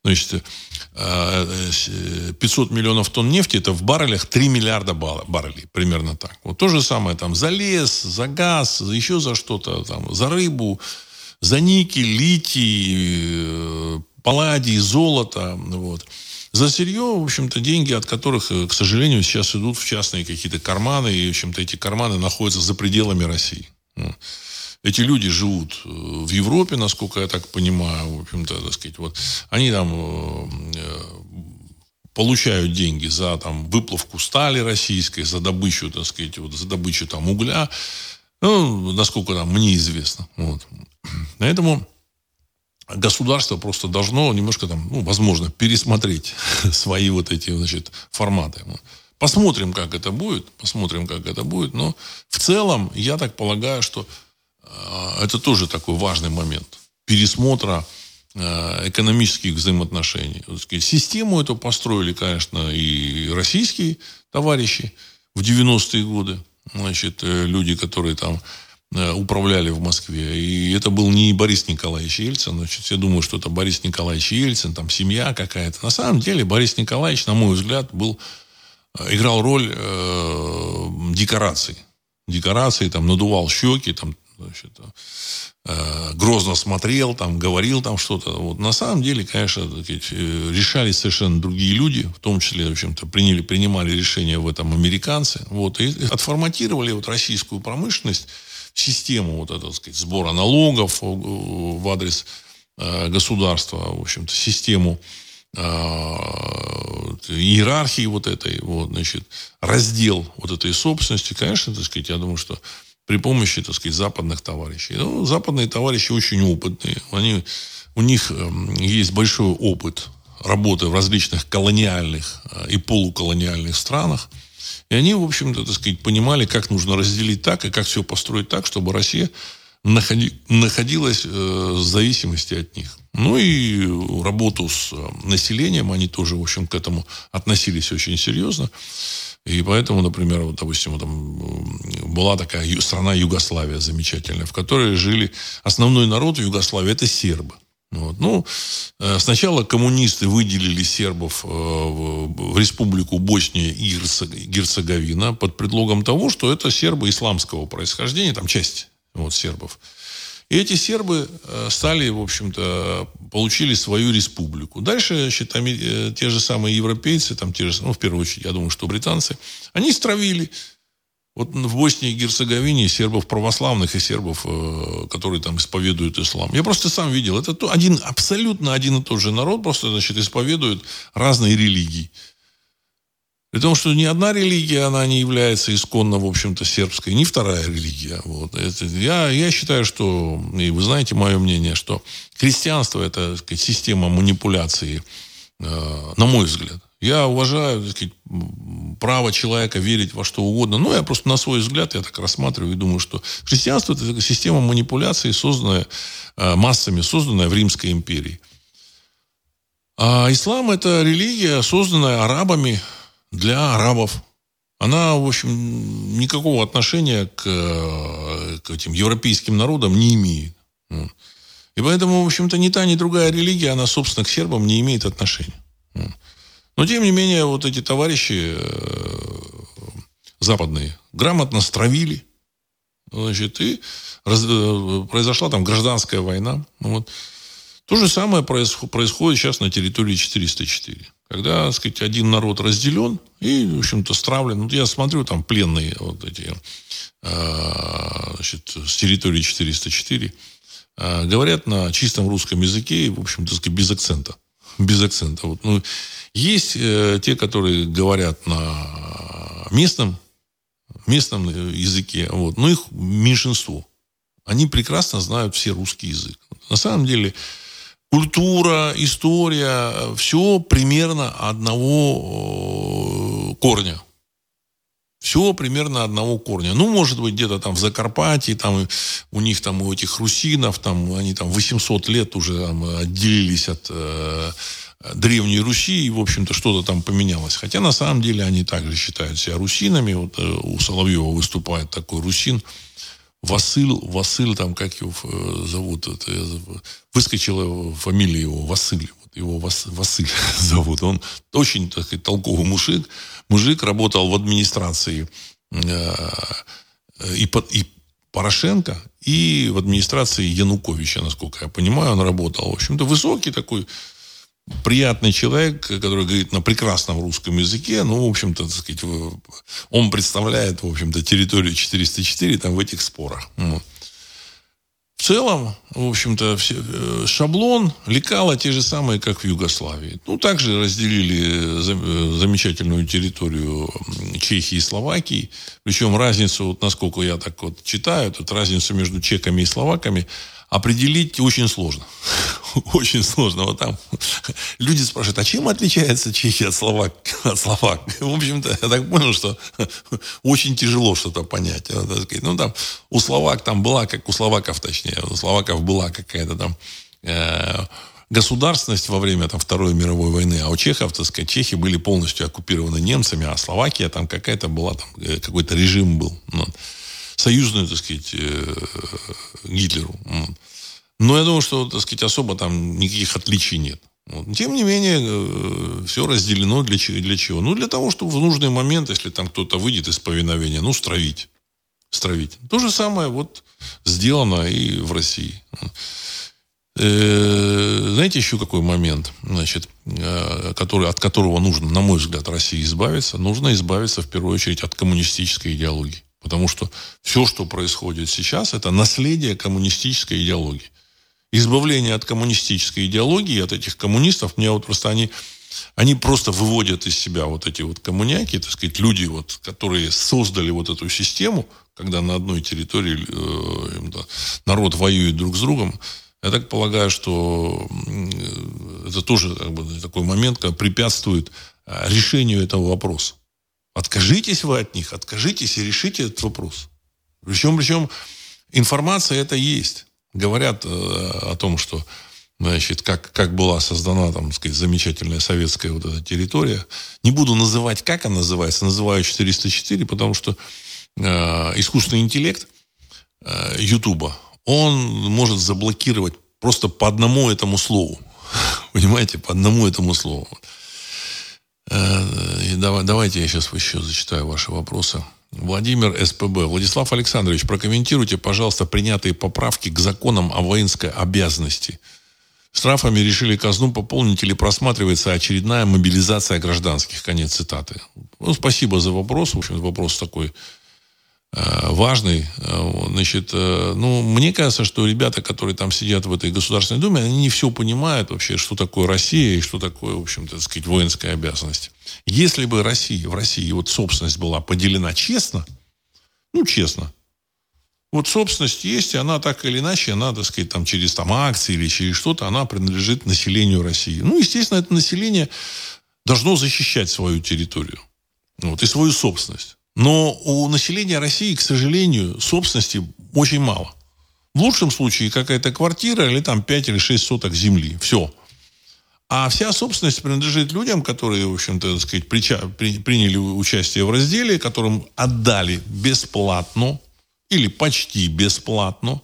Значит, 500 э, миллионов тонн нефти, это в баррелях 3 миллиарда баррелей, примерно так. Вот то же самое там за лес, за газ, еще за что-то, там, за рыбу, за никель, литий, э, палладий, золото. Вот. За сырье, в общем-то, деньги, от которых, э, к сожалению, сейчас идут в частные какие-то карманы, и, в общем-то, эти карманы находятся за пределами России. Эти люди живут э, в Европе, насколько я так понимаю, в общем-то, так сказать, вот они там э, э, получают деньги за там выплавку стали российской, за добычу, так сказать, вот, за добычу там угля, ну, насколько там мне известно. Вот. Поэтому государство просто должно немножко там, ну, возможно, пересмотреть свои вот эти, значит, форматы. Посмотрим, как это будет, посмотрим, как это будет, но в целом я так полагаю, что это тоже такой важный момент пересмотра а, экономических взаимоотношений. Систему эту построили, конечно, и российские товарищи в 90-е годы. Значит, э, люди, которые там э, управляли в Москве. И это был не Борис Николаевич Ельцин. Значит, я думаю, что это Борис Николаевич Ельцин, там семья какая-то. На самом деле Борис Николаевич, на мой взгляд, был, э, играл роль э, декораций. Декорации, там, надувал щеки, там, значит, э, грозно смотрел, там, говорил там что-то. Вот. На самом деле, конечно, э, решались совершенно другие люди, в том числе, в общем-то, приняли, принимали решения в этом американцы. Вот, и отформатировали вот российскую промышленность систему вот этого, сказать, сбора налогов в адрес э, государства, в общем-то, систему иерархии вот этой, вот, значит, раздел вот этой собственности, конечно, так сказать, я думаю, что при помощи, так сказать, западных товарищей. Ну, западные товарищи очень опытные. Они, у них эм, есть большой опыт работы в различных колониальных э, и полуколониальных странах. И они, в общем-то, так сказать, понимали, как нужно разделить так, и как все построить так, чтобы Россия находи, находилась э, в зависимости от них. Ну и работу с э, населением они тоже, в общем, к этому относились очень серьезно. И поэтому, например, вот, допустим, там была такая страна Югославия замечательная, в которой жили основной народ в Югославии это сербы. Вот. Ну, э, сначала коммунисты выделили сербов э, в республику Босния и Герцеговина под предлогом того, что это сербы исламского происхождения, там часть вот, сербов. И эти сербы э, стали, в общем-то, получили свою республику. Дальше, там, э, те же самые европейцы, там те же, ну, в первую очередь, я думаю, что британцы, они стравили вот в Боснии и Герцеговине сербов православных и сербов, э, которые там исповедуют ислам. Я просто сам видел. Это один, абсолютно один и тот же народ, просто, значит, исповедует разные религии. При том, что ни одна религия, она не является исконно, в общем-то, сербской, ни вторая религия. Вот. Это, я, я считаю, что, и вы знаете мое мнение, что христианство – это сказать, система манипуляции, э, на мой взгляд. Я уважаю сказать, право человека верить во что угодно. Но я просто на свой взгляд, я так рассматриваю и думаю, что христианство – это система манипуляции, созданная э, массами, созданная в Римской империи. А ислам – это религия, созданная арабами, для арабов. Она, в общем, никакого отношения к, к этим европейским народам не имеет. И поэтому, в общем-то, ни та, ни другая религия, она, собственно, к сербам не имеет отношения. Но, тем не менее, вот эти товарищи э, западные грамотно стравили. Значит, и э, произошла там гражданская война. Вот. То же самое происходит сейчас на территории 404 когда, так сказать, один народ разделен и, в общем-то, стравлен. Вот я смотрю, там пленные вот эти, э, значит, с территории 404 э, говорят на чистом русском языке, в общем-то, без акцента. Без акцента. Вот. Ну, есть э, те, которые говорят на местном, местном языке, вот, но их меньшинство. Они прекрасно знают все русский язык. На самом деле, культура, история, все примерно одного корня. Все примерно одного корня. Ну, может быть, где-то там в Закарпатье, там у них там у этих русинов, там они там 800 лет уже там, отделились от э, Древней Руси, и, в общем-то, что-то там поменялось. Хотя, на самом деле, они также считают себя русинами. Вот э, у Соловьева выступает такой русин, Васыл, Васыл, там, как его э, зовут, это, выскочила фамилия его, Васыль. Вот его Вас, Васыль зовут. Он очень, так сказать, толковый мужик. Мужик работал в администрации э, и, и Порошенко, и в администрации Януковича, насколько я понимаю, он работал. В общем-то, высокий такой приятный человек, который говорит на прекрасном русском языке, ну, в общем-то, так сказать, он представляет, в общем-то, территорию 404 там в этих спорах. Ну. В целом, в общем-то, все, э, шаблон, лекала те же самые, как в Югославии. Ну, также разделили э, замечательную территорию Чехии и Словакии. Причем разницу, вот насколько я так вот читаю, тут разницу между чеками и словаками – определить очень сложно. Очень сложно. Вот там люди спрашивают, а чем отличается Чехия от Словак? От Словак? В общем-то, я так понял, что очень тяжело что-то понять. Ну, там у Словак там была, как у словаков, точнее, у словаков была какая-то там э, государственность во время там, Второй мировой войны, а у чехов, так сказать, чехи были полностью оккупированы немцами, а Словакия там какая-то была, там э, какой-то режим был. Ну, союзную, так сказать, э, Гитлеру. Но я думаю, что, так сказать, особо там никаких отличий нет. Тем не менее, э, все разделено для, для чего? Ну, для того, чтобы в нужный момент, если там кто-то выйдет из повиновения, ну, стравить. Стравить. То же самое вот сделано и в России. Э, знаете, еще какой момент, значит, который, от которого нужно, на мой взгляд, России избавиться? Нужно избавиться, в первую очередь, от коммунистической идеологии. Потому что все, что происходит сейчас, это наследие коммунистической идеологии. Избавление от коммунистической идеологии, от этих коммунистов, мне вот просто они, они просто выводят из себя вот эти вот коммуняки, так сказать, люди, вот, которые создали вот эту систему, когда на одной территории э, народ воюет друг с другом. Я так полагаю, что это тоже как бы, такой момент, когда препятствует э, решению этого вопроса. Откажитесь вы от них, откажитесь и решите этот вопрос. Причем, причем информация это есть. Говорят э, о том, что значит, как, как была создана, там, сказать, замечательная советская вот эта территория. Не буду называть, как она называется, называю 404, потому что э, искусственный интеллект э, Ютуба, он может заблокировать просто по одному этому слову. Понимаете, по одному этому слову. Э, и давай, давайте я сейчас еще зачитаю ваши вопросы. Владимир СПБ. Владислав Александрович, прокомментируйте, пожалуйста, принятые поправки к законам о воинской обязанности. Штрафами решили казну пополнить или просматривается очередная мобилизация гражданских. Конец цитаты. Ну, спасибо за вопрос. В общем, вопрос такой важный. Э, значит, э, ну, мне кажется, что ребята, которые там сидят в этой Государственной Думе, они не все понимают вообще, что такое Россия и что такое, в общем-то, так сказать, воинская обязанность. Если бы Россия, в России вот собственность была поделена честно, ну, честно, вот собственность есть, и она так или иначе, она, так сказать, там, через там, акции или через что-то, она принадлежит населению России. Ну, естественно, это население должно защищать свою территорию вот, и свою собственность. Но у населения России, к сожалению, собственности очень мало. В лучшем случае какая-то квартира или там 5 или 6 соток земли. Все. А вся собственность принадлежит людям, которые, в общем-то, так сказать, прича- при- приняли участие в разделе, которым отдали бесплатно или почти бесплатно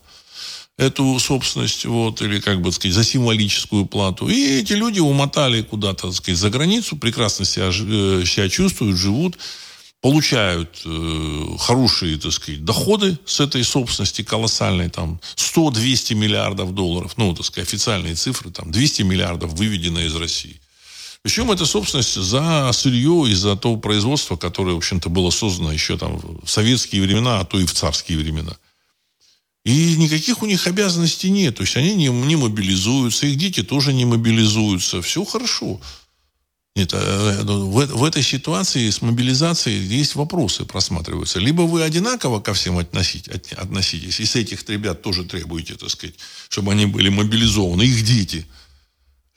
эту собственность, вот, или, как бы сказать, за символическую плату. И эти люди умотали куда-то, так сказать, за границу, прекрасно себя, э, себя чувствуют, живут, получают э, хорошие, так сказать, доходы с этой собственности колоссальной, там, 100-200 миллиардов долларов, ну, так сказать, официальные цифры, там, 200 миллиардов выведено из России. Причем это собственность за сырье и за то производство, которое, в общем-то, было создано еще там в советские времена, а то и в царские времена. И никаких у них обязанностей нет. То есть они не, не мобилизуются, их дети тоже не мобилизуются. Все хорошо. Нет, э, ну, в, этой ситуации с мобилизацией есть вопросы просматриваются. Либо вы одинаково ко всем относитесь, и с этих ребят тоже требуете, так сказать, чтобы они были мобилизованы, их дети –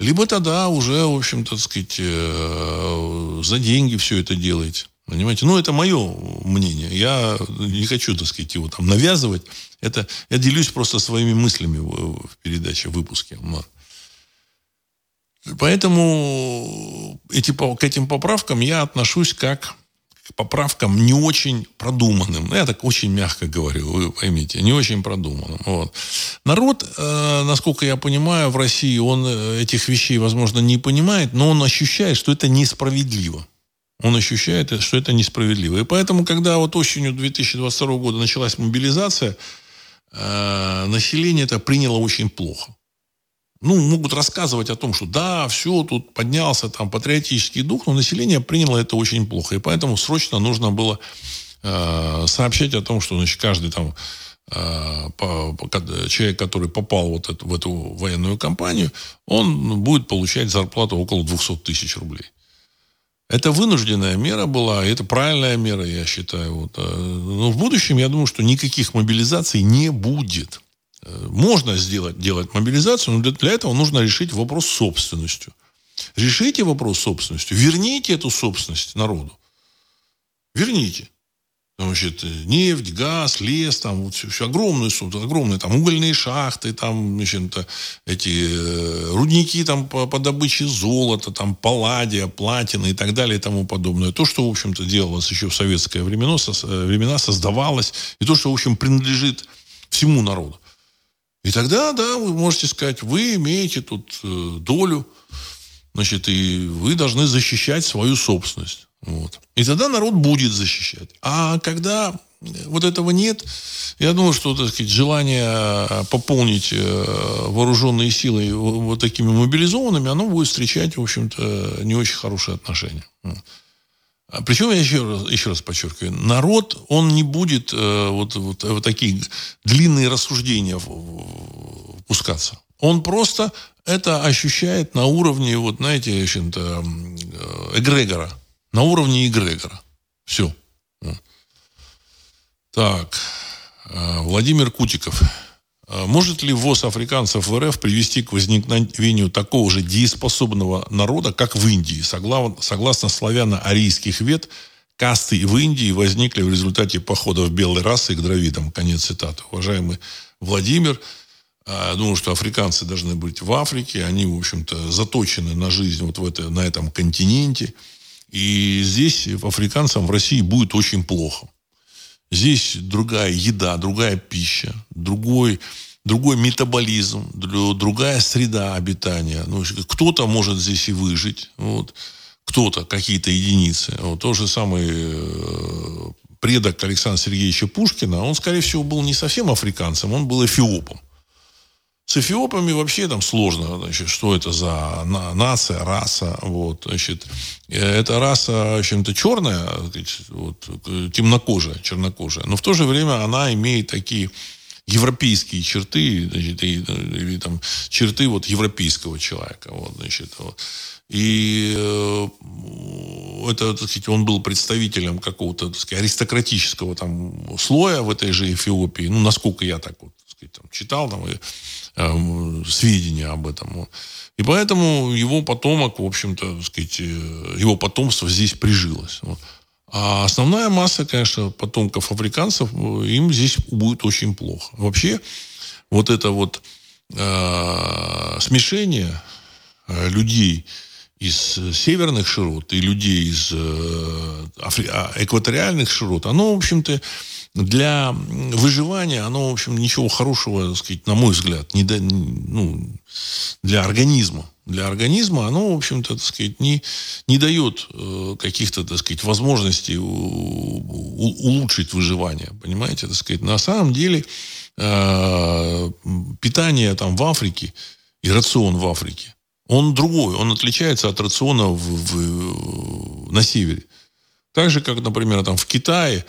либо тогда уже, в общем-то, так сказать, э, за деньги все это делаете. Понимаете? Ну, это мое мнение. Я не хочу, так сказать, его там навязывать. Это, я делюсь просто своими мыслями в, в передаче, в выпуске. Поэтому эти, к этим поправкам я отношусь как поправкам не очень продуманным. Ну, я так очень мягко говорю, вы поймите, не очень продуманным. Вот. Народ, э, насколько я понимаю, в России он э, этих вещей, возможно, не понимает, но он ощущает, что это несправедливо. Он ощущает, что это несправедливо. И поэтому, когда вот осенью 2022 года началась мобилизация, э, население это приняло очень плохо ну, могут рассказывать о том, что да, все, тут поднялся там патриотический дух, но население приняло это очень плохо. И поэтому срочно нужно было э, сообщать о том, что значит, каждый там э, по, по, человек, который попал вот это, в эту военную кампанию, он будет получать зарплату около 200 тысяч рублей. Это вынужденная мера была, это правильная мера, я считаю. Вот. Э, но в будущем, я думаю, что никаких мобилизаций не будет. Можно сделать, делать мобилизацию, но для, этого нужно решить вопрос с собственностью. Решите вопрос с собственностью. Верните эту собственность народу. Верните. Значит, нефть, газ, лес, там вот все, все огромные, огромные там угольные шахты, там, значит, эти э, рудники там по, по добыче золота, там палладия, платина и так далее и тому подобное. То, что, в общем-то, делалось еще в советское времена, э, времена создавалось, и то, что, в общем, принадлежит всему народу. И тогда, да, вы можете сказать, вы имеете тут э, долю, значит, и вы должны защищать свою собственность. Вот. И тогда народ будет защищать. А когда вот этого нет, я думаю, что, так сказать, желание э, пополнить э, вооруженные силы вот такими мобилизованными, оно будет встречать, в общем-то, не очень хорошие отношения. А Причем, я еще раз, еще раз подчеркиваю, народ, он не будет э, вот, вот, вот такие длинные рассуждения пускаться. Он просто это ощущает на уровне, вот, знаете, чем-то э, эгрегора. На уровне эгрегора. Все. Так. Э, Владимир Кутиков. А может ли ввоз африканцев в РФ привести к возникновению такого же дееспособного народа, как в Индии? Согласно славяно-арийских вет, касты в Индии возникли в результате походов белой расы к дровидам. Конец цитаты. Уважаемый Владимир, а, думаю, что африканцы должны быть в Африке. Они, в общем-то, заточены на жизнь вот в это, на этом континенте. И здесь африканцам в России будет очень плохо. Здесь другая еда, другая пища, другой, другой метаболизм, другая среда обитания. Ну, кто-то может здесь и выжить, вот, кто-то, какие-то единицы. Вот, то же самое э, предок Александра Сергеевича Пушкина, он, скорее всего, был не совсем африканцем, он был эфиопом. С эфиопами вообще там сложно, значит, что это за нация, раса, вот, значит, э, эта раса, в общем-то, черная, вот, темнокожая, чернокожая, но в то же время она имеет такие европейские черты, значит, или там черты вот европейского человека, вот, значит, вот. И э, это, так сказать, он был представителем какого-то, сказать, аристократического там слоя в этой же Эфиопии. Ну, насколько я так вот, так сказать, там, читал там, и, э, сведения об этом. И поэтому его потомок, в общем-то, сказать, э, его потомство здесь прижилось. А основная масса, конечно, потомков африканцев, э, им здесь будет очень плохо. Вообще, вот это вот э, смешение э, людей из северных широт и людей из э, а, экваториальных широт, оно, в общем-то, для выживания, оно, в общем, ничего хорошего, так сказать, на мой взгляд, не да, ну, для организма. Для организма оно, в общем-то, так сказать, не, не дает э, каких-то, так сказать, возможностей улучшить выживание. Понимаете, так сказать. На самом деле э, питание там в Африке и рацион в Африке, он другой, он отличается от рациона в, в, на севере. Так же, как, например, там в Китае,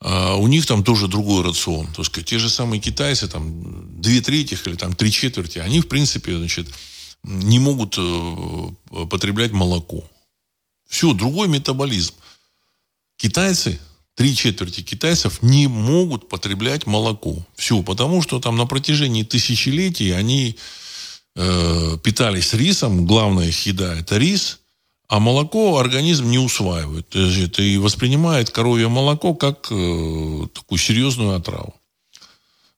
а у них там тоже другой рацион. То есть те же самые китайцы, там, две трети или там три четверти, они, в принципе, значит, не могут э, потреблять молоко. Все, другой метаболизм. Китайцы, три четверти китайцев не могут потреблять молоко. Все, потому что там на протяжении тысячелетий они э, питались рисом, главная их еда – это рис, а молоко организм не усваивает. Это и воспринимает коровье молоко как э, такую серьезную отраву.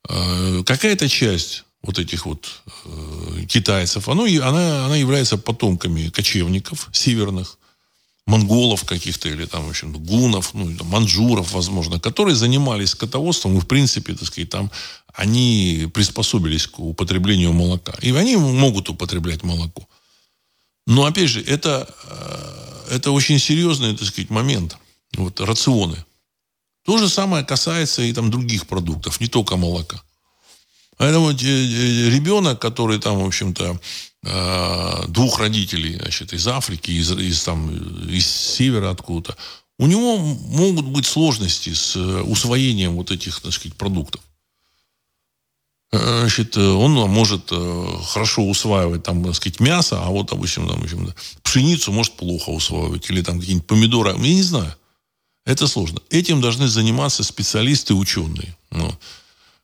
Э, какая-то часть вот этих вот э, китайцев, оно, она, она является потомками кочевников северных, монголов каких-то, или там, в общем, гунов, ну, манжуров, возможно, которые занимались скотоводством, и, в принципе, так сказать, там они приспособились к употреблению молока. И они могут употреблять молоко. Но, опять же, это, э, это очень серьезный, так сказать, момент. Вот, рационы. То же самое касается и там других продуктов, не только молока. Поэтому ребенок, который там, в общем-то, э, двух родителей, значит, из Африки, из, из, там, из севера откуда-то, у него могут быть сложности с э, усвоением вот этих, так сказать, продуктов. Э, значит, он может хорошо усваивать, там, так сказать, мясо, а вот, допустим, там, общем, пшеницу может плохо усваивать, или там какие-нибудь помидоры, я не знаю. Это сложно. Этим должны заниматься специалисты, ученые. Ну.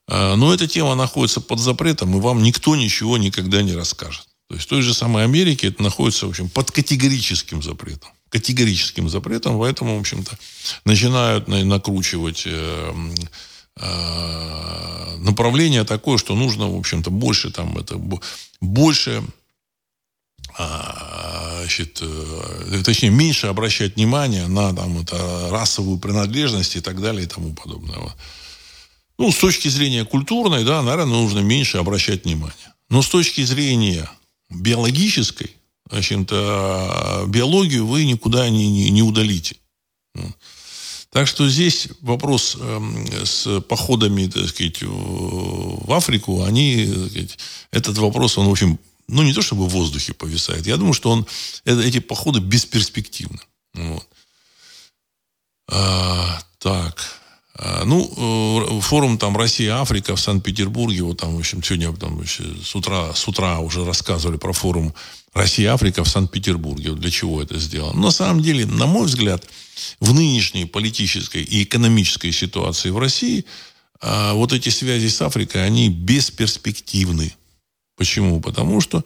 А, но эта тема находится под запретом, и вам никто ничего никогда не расскажет. То есть в той же самой Америке это находится, в общем, под категорическим запретом. Категорическим запретом, поэтому, в общем-то, начинают накручивать э, э, направление такое, что нужно, в общем-то, больше там, это, больше а, значит, э, точнее, меньше обращать внимание на там, это, расовую принадлежность и так далее и тому подобное. Ну, с точки зрения культурной, да, наверное, нужно меньше обращать внимание. Но с точки зрения биологической, в общем-то, биологию вы никуда не, не, не удалите. Так что здесь вопрос э, с походами, так сказать, в Африку, они, сказать, этот вопрос, он, в общем, ну, не то чтобы в воздухе повисает. Я думаю, что он, это, эти походы бесперспективны. Вот. А, так. А, ну, э, форум там Россия-Африка в Санкт-Петербурге, вот там, в общем, сегодня там, с, утра, с утра уже рассказывали про форум Россия-Африка в Санкт-Петербурге. Для чего это сделано? На самом деле, на мой взгляд, в нынешней политической и экономической ситуации в России а, вот эти связи с Африкой, они бесперспективны. Почему? Потому что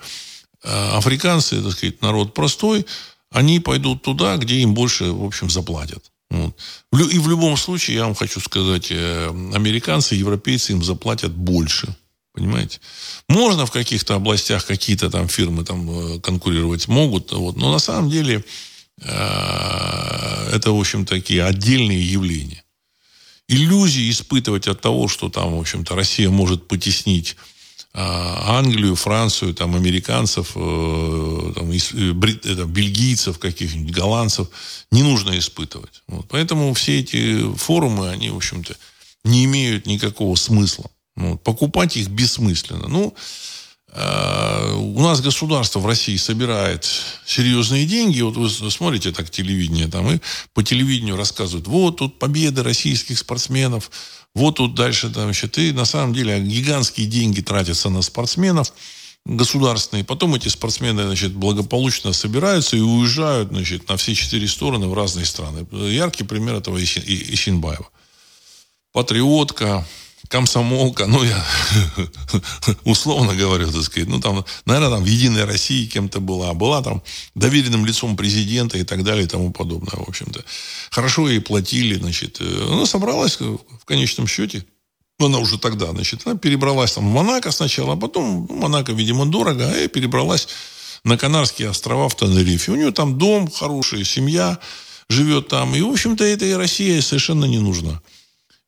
а, африканцы, так сказать, народ простой, они пойдут туда, где им больше, в общем, заплатят. Вот. И в любом случае, я вам хочу сказать, э, американцы, европейцы им заплатят больше. Понимаете? Можно в каких-то областях какие-то там фирмы там э, конкурировать могут, вот, но на самом деле э, это, в общем, такие отдельные явления. Иллюзии испытывать от того, что там, в общем-то, Россия может потеснить а, Англию, Францию, там, американцев, э, там, бельгийцев каких-нибудь, голландцев не нужно испытывать. Вот. Поэтому все эти форумы, они, в общем-то, не имеют никакого смысла. Вот. Покупать их бессмысленно. Ну, э, у нас государство в России собирает серьезные деньги. Вот вы смотрите так телевидение, там, и по телевидению рассказывают, вот тут победы российских спортсменов, вот тут дальше, там, значит, и на самом деле гигантские деньги тратятся на спортсменов государственные. Потом эти спортсмены, значит, благополучно собираются и уезжают, значит, на все четыре стороны в разные страны. Яркий пример этого Ищенбаева. Патриотка, комсомолка, ну, я условно говорю, так сказать, ну, там, наверное, там в «Единой России» кем-то была, была там доверенным лицом президента и так далее и тому подобное, в общем-то. Хорошо ей платили, значит. Э, она собралась в конечном счете, она уже тогда, значит, она перебралась там в Монако сначала, а потом, ну, Монако, видимо, дорого, а и перебралась на Канарские острова в Тенерифе. У нее там дом хороший, семья живет там. И, в общем-то, этой Россия совершенно не нужна.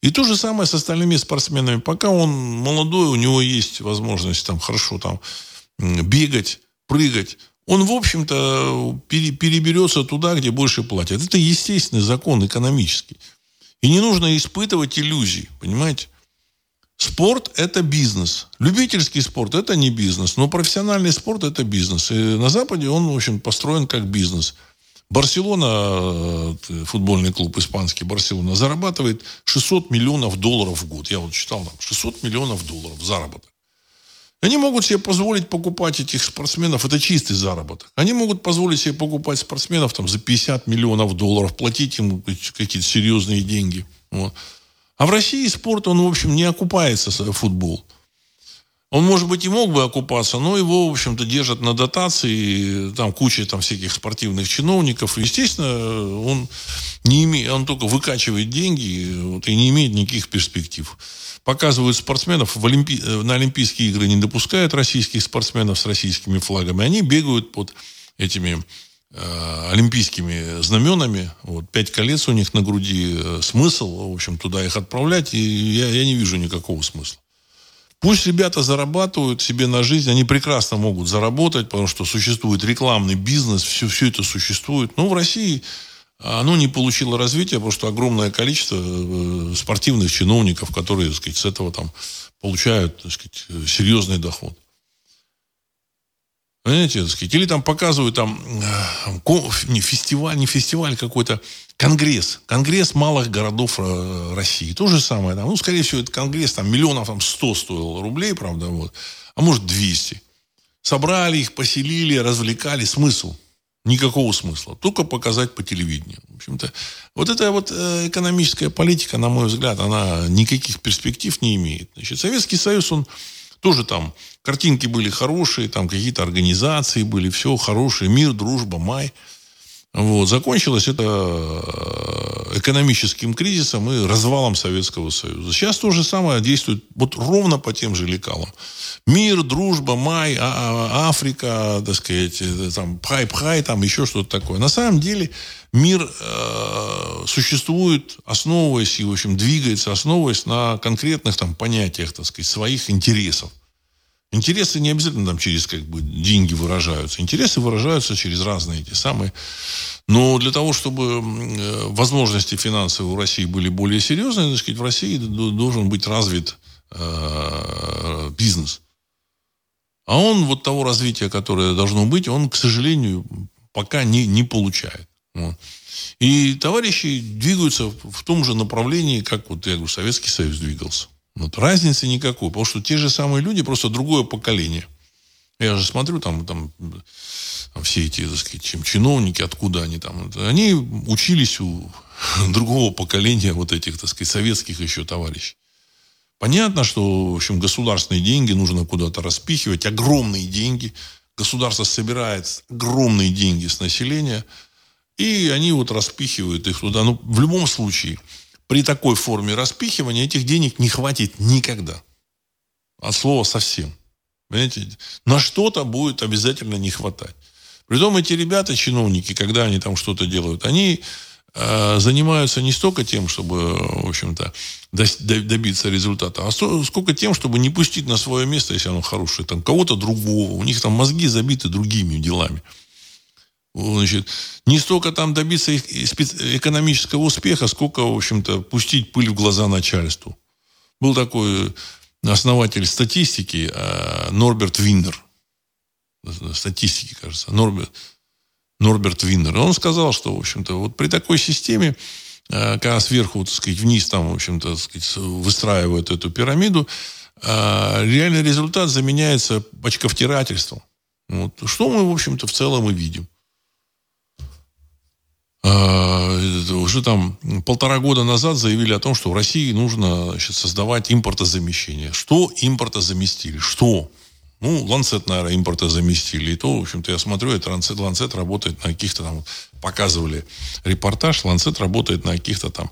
И то же самое с остальными спортсменами. Пока он молодой, у него есть возможность там хорошо там бегать, прыгать, он, в общем-то, переберется туда, где больше платят. Это естественный закон экономический. И не нужно испытывать иллюзий, понимаете? Спорт – это бизнес. Любительский спорт – это не бизнес. Но профессиональный спорт – это бизнес. И на Западе он, в общем, построен как бизнес – Барселона, э, футбольный клуб испанский Барселона, зарабатывает 600 миллионов долларов в год. Я вот читал там 600 миллионов долларов заработок. Они могут себе позволить покупать этих спортсменов, это чистый заработок. Они могут позволить себе покупать спортсменов там, за 50 миллионов долларов, платить им какие-то серьезные деньги. Вот. А в России спорт, он, в общем, не окупается, футбол. Он, может быть, и мог бы окупаться, но его, в общем-то, держат на дотации, там куча там всяких спортивных чиновников. Естественно, он, не имеет, он только выкачивает деньги вот, и не имеет никаких перспектив. Показывают спортсменов, в Олимпи... на Олимпийские игры не допускают российских спортсменов с российскими флагами. Они бегают под этими э, олимпийскими знаменами. Вот, пять колец у них на груди. Э, смысл, в общем, туда их отправлять, и я, я не вижу никакого смысла. Пусть ребята зарабатывают себе на жизнь, они прекрасно могут заработать, потому что существует рекламный бизнес, все, все это существует. Но в России оно не получило развития, потому что огромное количество э, спортивных чиновников, которые, так сказать, с этого там получают, так сказать, серьезный доход. Понимаете, так сказать, или там показывают там э, не фестиваль, не фестиваль какой-то, Конгресс. Конгресс малых городов э, России. То же самое. Там, ну, скорее всего, этот конгресс там миллионов там 100 стоил рублей, правда, вот. А может 200. Собрали их, поселили, развлекали. Смысл? Никакого смысла. Только показать по телевидению. В общем-то, вот эта вот э, экономическая политика, на мой взгляд, она никаких перспектив не имеет. Значит, Советский Союз, он тоже там, картинки были хорошие, там какие-то организации были, все хорошее, мир, дружба, май – вот. Закончилось это э, экономическим кризисом и развалом Советского Союза. Сейчас то же самое действует вот ровно по тем же лекалам. Мир, дружба, май, а, а, Африка, так сказать, э, там, пхай-пхай, там еще что-то такое. На самом деле мир э, существует, основываясь и, в общем, двигается, основываясь на конкретных там понятиях, так сказать, своих интересов. Интересы не обязательно там через как бы деньги выражаются. Интересы выражаются через разные эти самые. Но для того, чтобы э, возможности финансовые у России были более серьезные, так сказать, в России должен быть развит э, бизнес. А он вот того развития, которое должно быть, он, к сожалению, пока не, не получает. И товарищи двигаются в том же направлении, как вот, я говорю, Советский Союз двигался. Вот разницы никакой, потому что те же самые люди, просто другое поколение. Я же смотрю, там, там, все эти, так сказать, чем чиновники, откуда они там. Они учились у другого поколения вот этих, так сказать, советских еще товарищей. Понятно, что, в общем, государственные деньги нужно куда-то распихивать, огромные деньги. Государство собирает огромные деньги с населения, и они вот распихивают их туда. Но в любом случае, при такой форме распихивания этих денег не хватит никогда. От слова совсем. Понимаете? На что-то будет обязательно не хватать. Притом эти ребята, чиновники, когда они там что-то делают, они э, занимаются не столько тем, чтобы, в общем-то, добиться результата, а сколько тем, чтобы не пустить на свое место, если оно хорошее, там, кого-то другого. У них там мозги забиты другими делами. Значит, не столько там добиться экономического успеха, сколько, в общем-то, пустить пыль в глаза начальству. Был такой основатель статистики э, Норберт Винер. Статистики, кажется. Норберт, Норберт Винер. Он сказал, что, в общем-то, вот при такой системе, э, когда сверху, так сказать, вниз там, в общем-то, сказать, выстраивают эту пирамиду, э, реальный результат заменяется очковтирательством. Вот. Что мы, в общем-то, в целом и видим. А, уже там полтора года назад заявили о том, что в России нужно значит, создавать импортозамещение. Что импортозаместили? Что? Ну, Ланцет, наверное, импортозаместили. И то, в общем-то, я смотрю, это Ланцет, Ланцет работает на каких-то там, показывали репортаж, Ланцет работает на каких-то там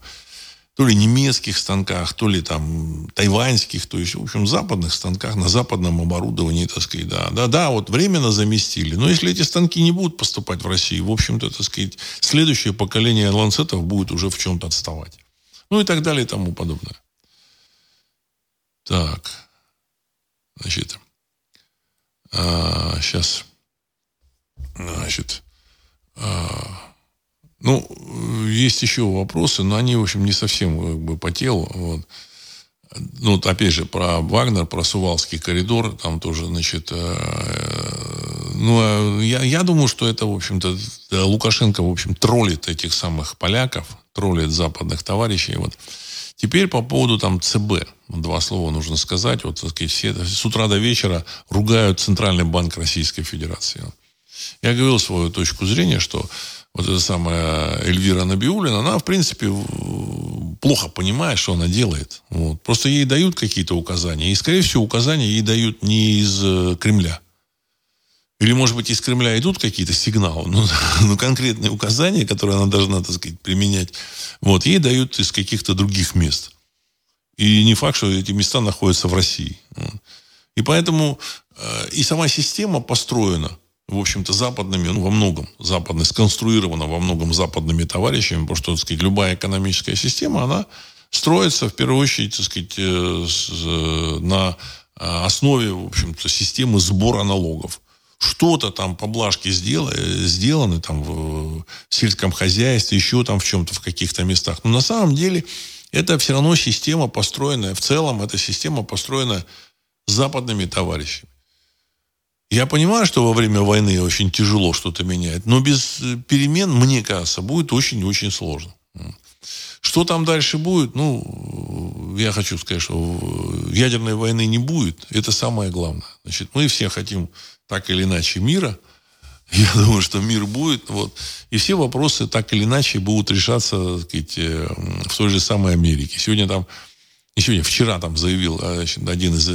то ли немецких станках, то ли там тайваньских, то есть, в общем, западных станках, на западном оборудовании, так сказать, да. Да, да, вот временно заместили. Но если эти станки не будут поступать в Россию, в общем-то, так сказать, следующее поколение ланцетов будет уже в чем-то отставать. Ну и так далее и тому подобное. Так. Значит. А, сейчас. Значит. А, ну, есть еще вопросы, но они, в общем, не совсем как бы, по телу. Вот. Ну, вот, опять же, про Вагнер, про Сувалский коридор, там тоже, значит, э, ну, я, я думаю, что это, в общем-то, Лукашенко, в общем, троллит этих самых поляков, троллит западных товарищей. Вот. Теперь по поводу там ЦБ. Два слова нужно сказать. Вот, так сказать, все с утра до вечера ругают Центральный банк Российской Федерации. Я говорил свою точку зрения, что вот эта самая Эльвира Набиулина, она, в принципе, плохо понимает, что она делает. Вот. Просто ей дают какие-то указания. И, скорее всего, указания ей дают не из э, Кремля. Или, может быть, из Кремля идут какие-то сигналы, но, но конкретные указания, которые она должна, так сказать, применять, вот, ей дают из каких-то других мест. И не факт, что эти места находятся в России. И поэтому э, и сама система построена – в общем-то, западными, ну, во многом западной, сконструирована во многом западными товарищами, потому что, так сказать, любая экономическая система, она строится, в первую очередь, так сказать, э, э, на э, основе, в общем-то, системы сбора налогов. Что-то там поблажки сделаны, сделаны там в сельском хозяйстве, еще там в чем-то, в каких-то местах. Но на самом деле это все равно система построенная, в целом эта система построена западными товарищами. Я понимаю, что во время войны очень тяжело что-то менять, но без э, перемен, мне кажется, будет очень-очень сложно. Что там дальше будет? Ну, я хочу сказать, что ядерной войны не будет. Это самое главное. Значит, мы все хотим так или иначе мира. Я думаю, что мир будет. Вот. И все вопросы так или иначе будут решаться так сказать, э, в той же самой Америке. Сегодня там, не сегодня, вчера там заявил э, значит, один из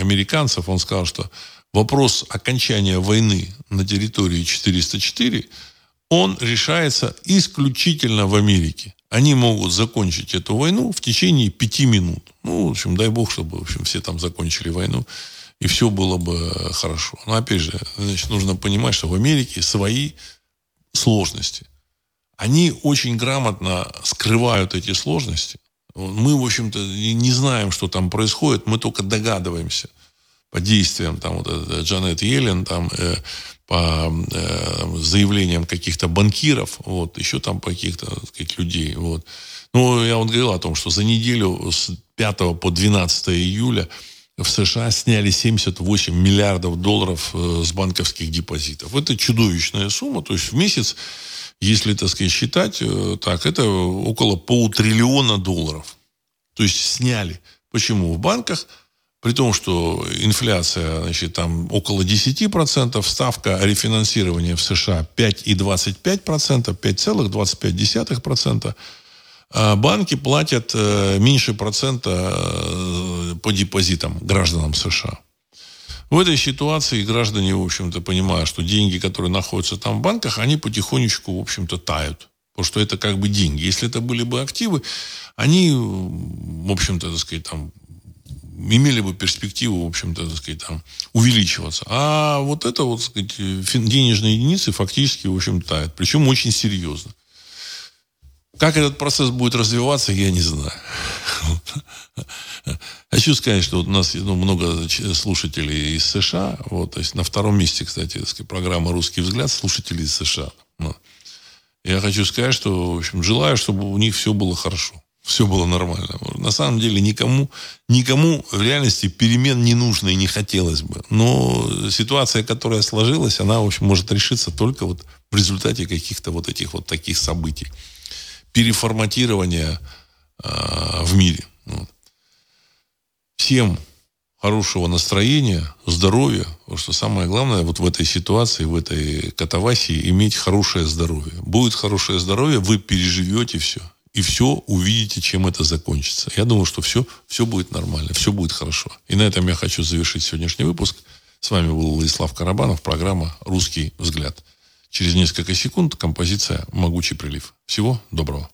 американцев, он сказал, что вопрос окончания войны на территории 404, он решается исключительно в Америке. Они могут закончить эту войну в течение пяти минут. Ну, в общем, дай бог, чтобы в общем, все там закончили войну, и все было бы хорошо. Но, опять же, значит, нужно понимать, что в Америке свои сложности. Они очень грамотно скрывают эти сложности. Мы, в общем-то, не знаем, что там происходит, мы только догадываемся – по действиям там вот Джанет Йеллен, там э, по э, заявлениям каких-то банкиров, вот, еще там каких-то сказать, людей, вот. Ну, я вот говорил о том, что за неделю с 5 по 12 июля в США сняли 78 миллиардов долларов э, с банковских депозитов. Это чудовищная сумма, то есть в месяц, если, так сказать, считать, э, так, это около полутриллиона долларов. То есть сняли. Почему? В банках – при том, что инфляция, значит, там около 10%, ставка рефинансирования в США 5,25%, 5,25%, а банки платят э, меньше процента э, по депозитам гражданам США. В этой ситуации граждане, в общем-то, понимают, что деньги, которые находятся там в банках, они потихонечку, в общем-то, тают. Потому что это как бы деньги. Если это были бы активы, они, в общем-то, так сказать, там имели бы перспективу, в общем-то, так сказать, там, увеличиваться. А вот это вот, так сказать, денежные единицы фактически, в общем, тают. Причем очень серьезно. Как этот процесс будет развиваться, я не знаю. Хочу сказать, что вот у нас ну, много слушателей из США. Вот, то есть на втором месте, кстати, программа «Русский взгляд» слушателей из США. Ну, я хочу сказать, что, в общем, желаю, чтобы у них все было хорошо. Все было нормально. На самом деле никому, никому в реальности перемен не нужно и не хотелось бы. Но ситуация, которая сложилась, она, в общем, может решиться только вот в результате каких-то вот этих вот таких событий. Переформатирования э, в мире. Вот. Всем хорошего настроения, здоровья. Потому что самое главное вот в этой ситуации, в этой катавасии иметь хорошее здоровье. Будет хорошее здоровье, вы переживете все. И все увидите, чем это закончится. Я думаю, что все, все будет нормально, все будет хорошо. И на этом я хочу завершить сегодняшний выпуск. С вами был Владислав Карабанов, программа «Русский взгляд». Через несколько секунд композиция «Могучий прилив». Всего доброго.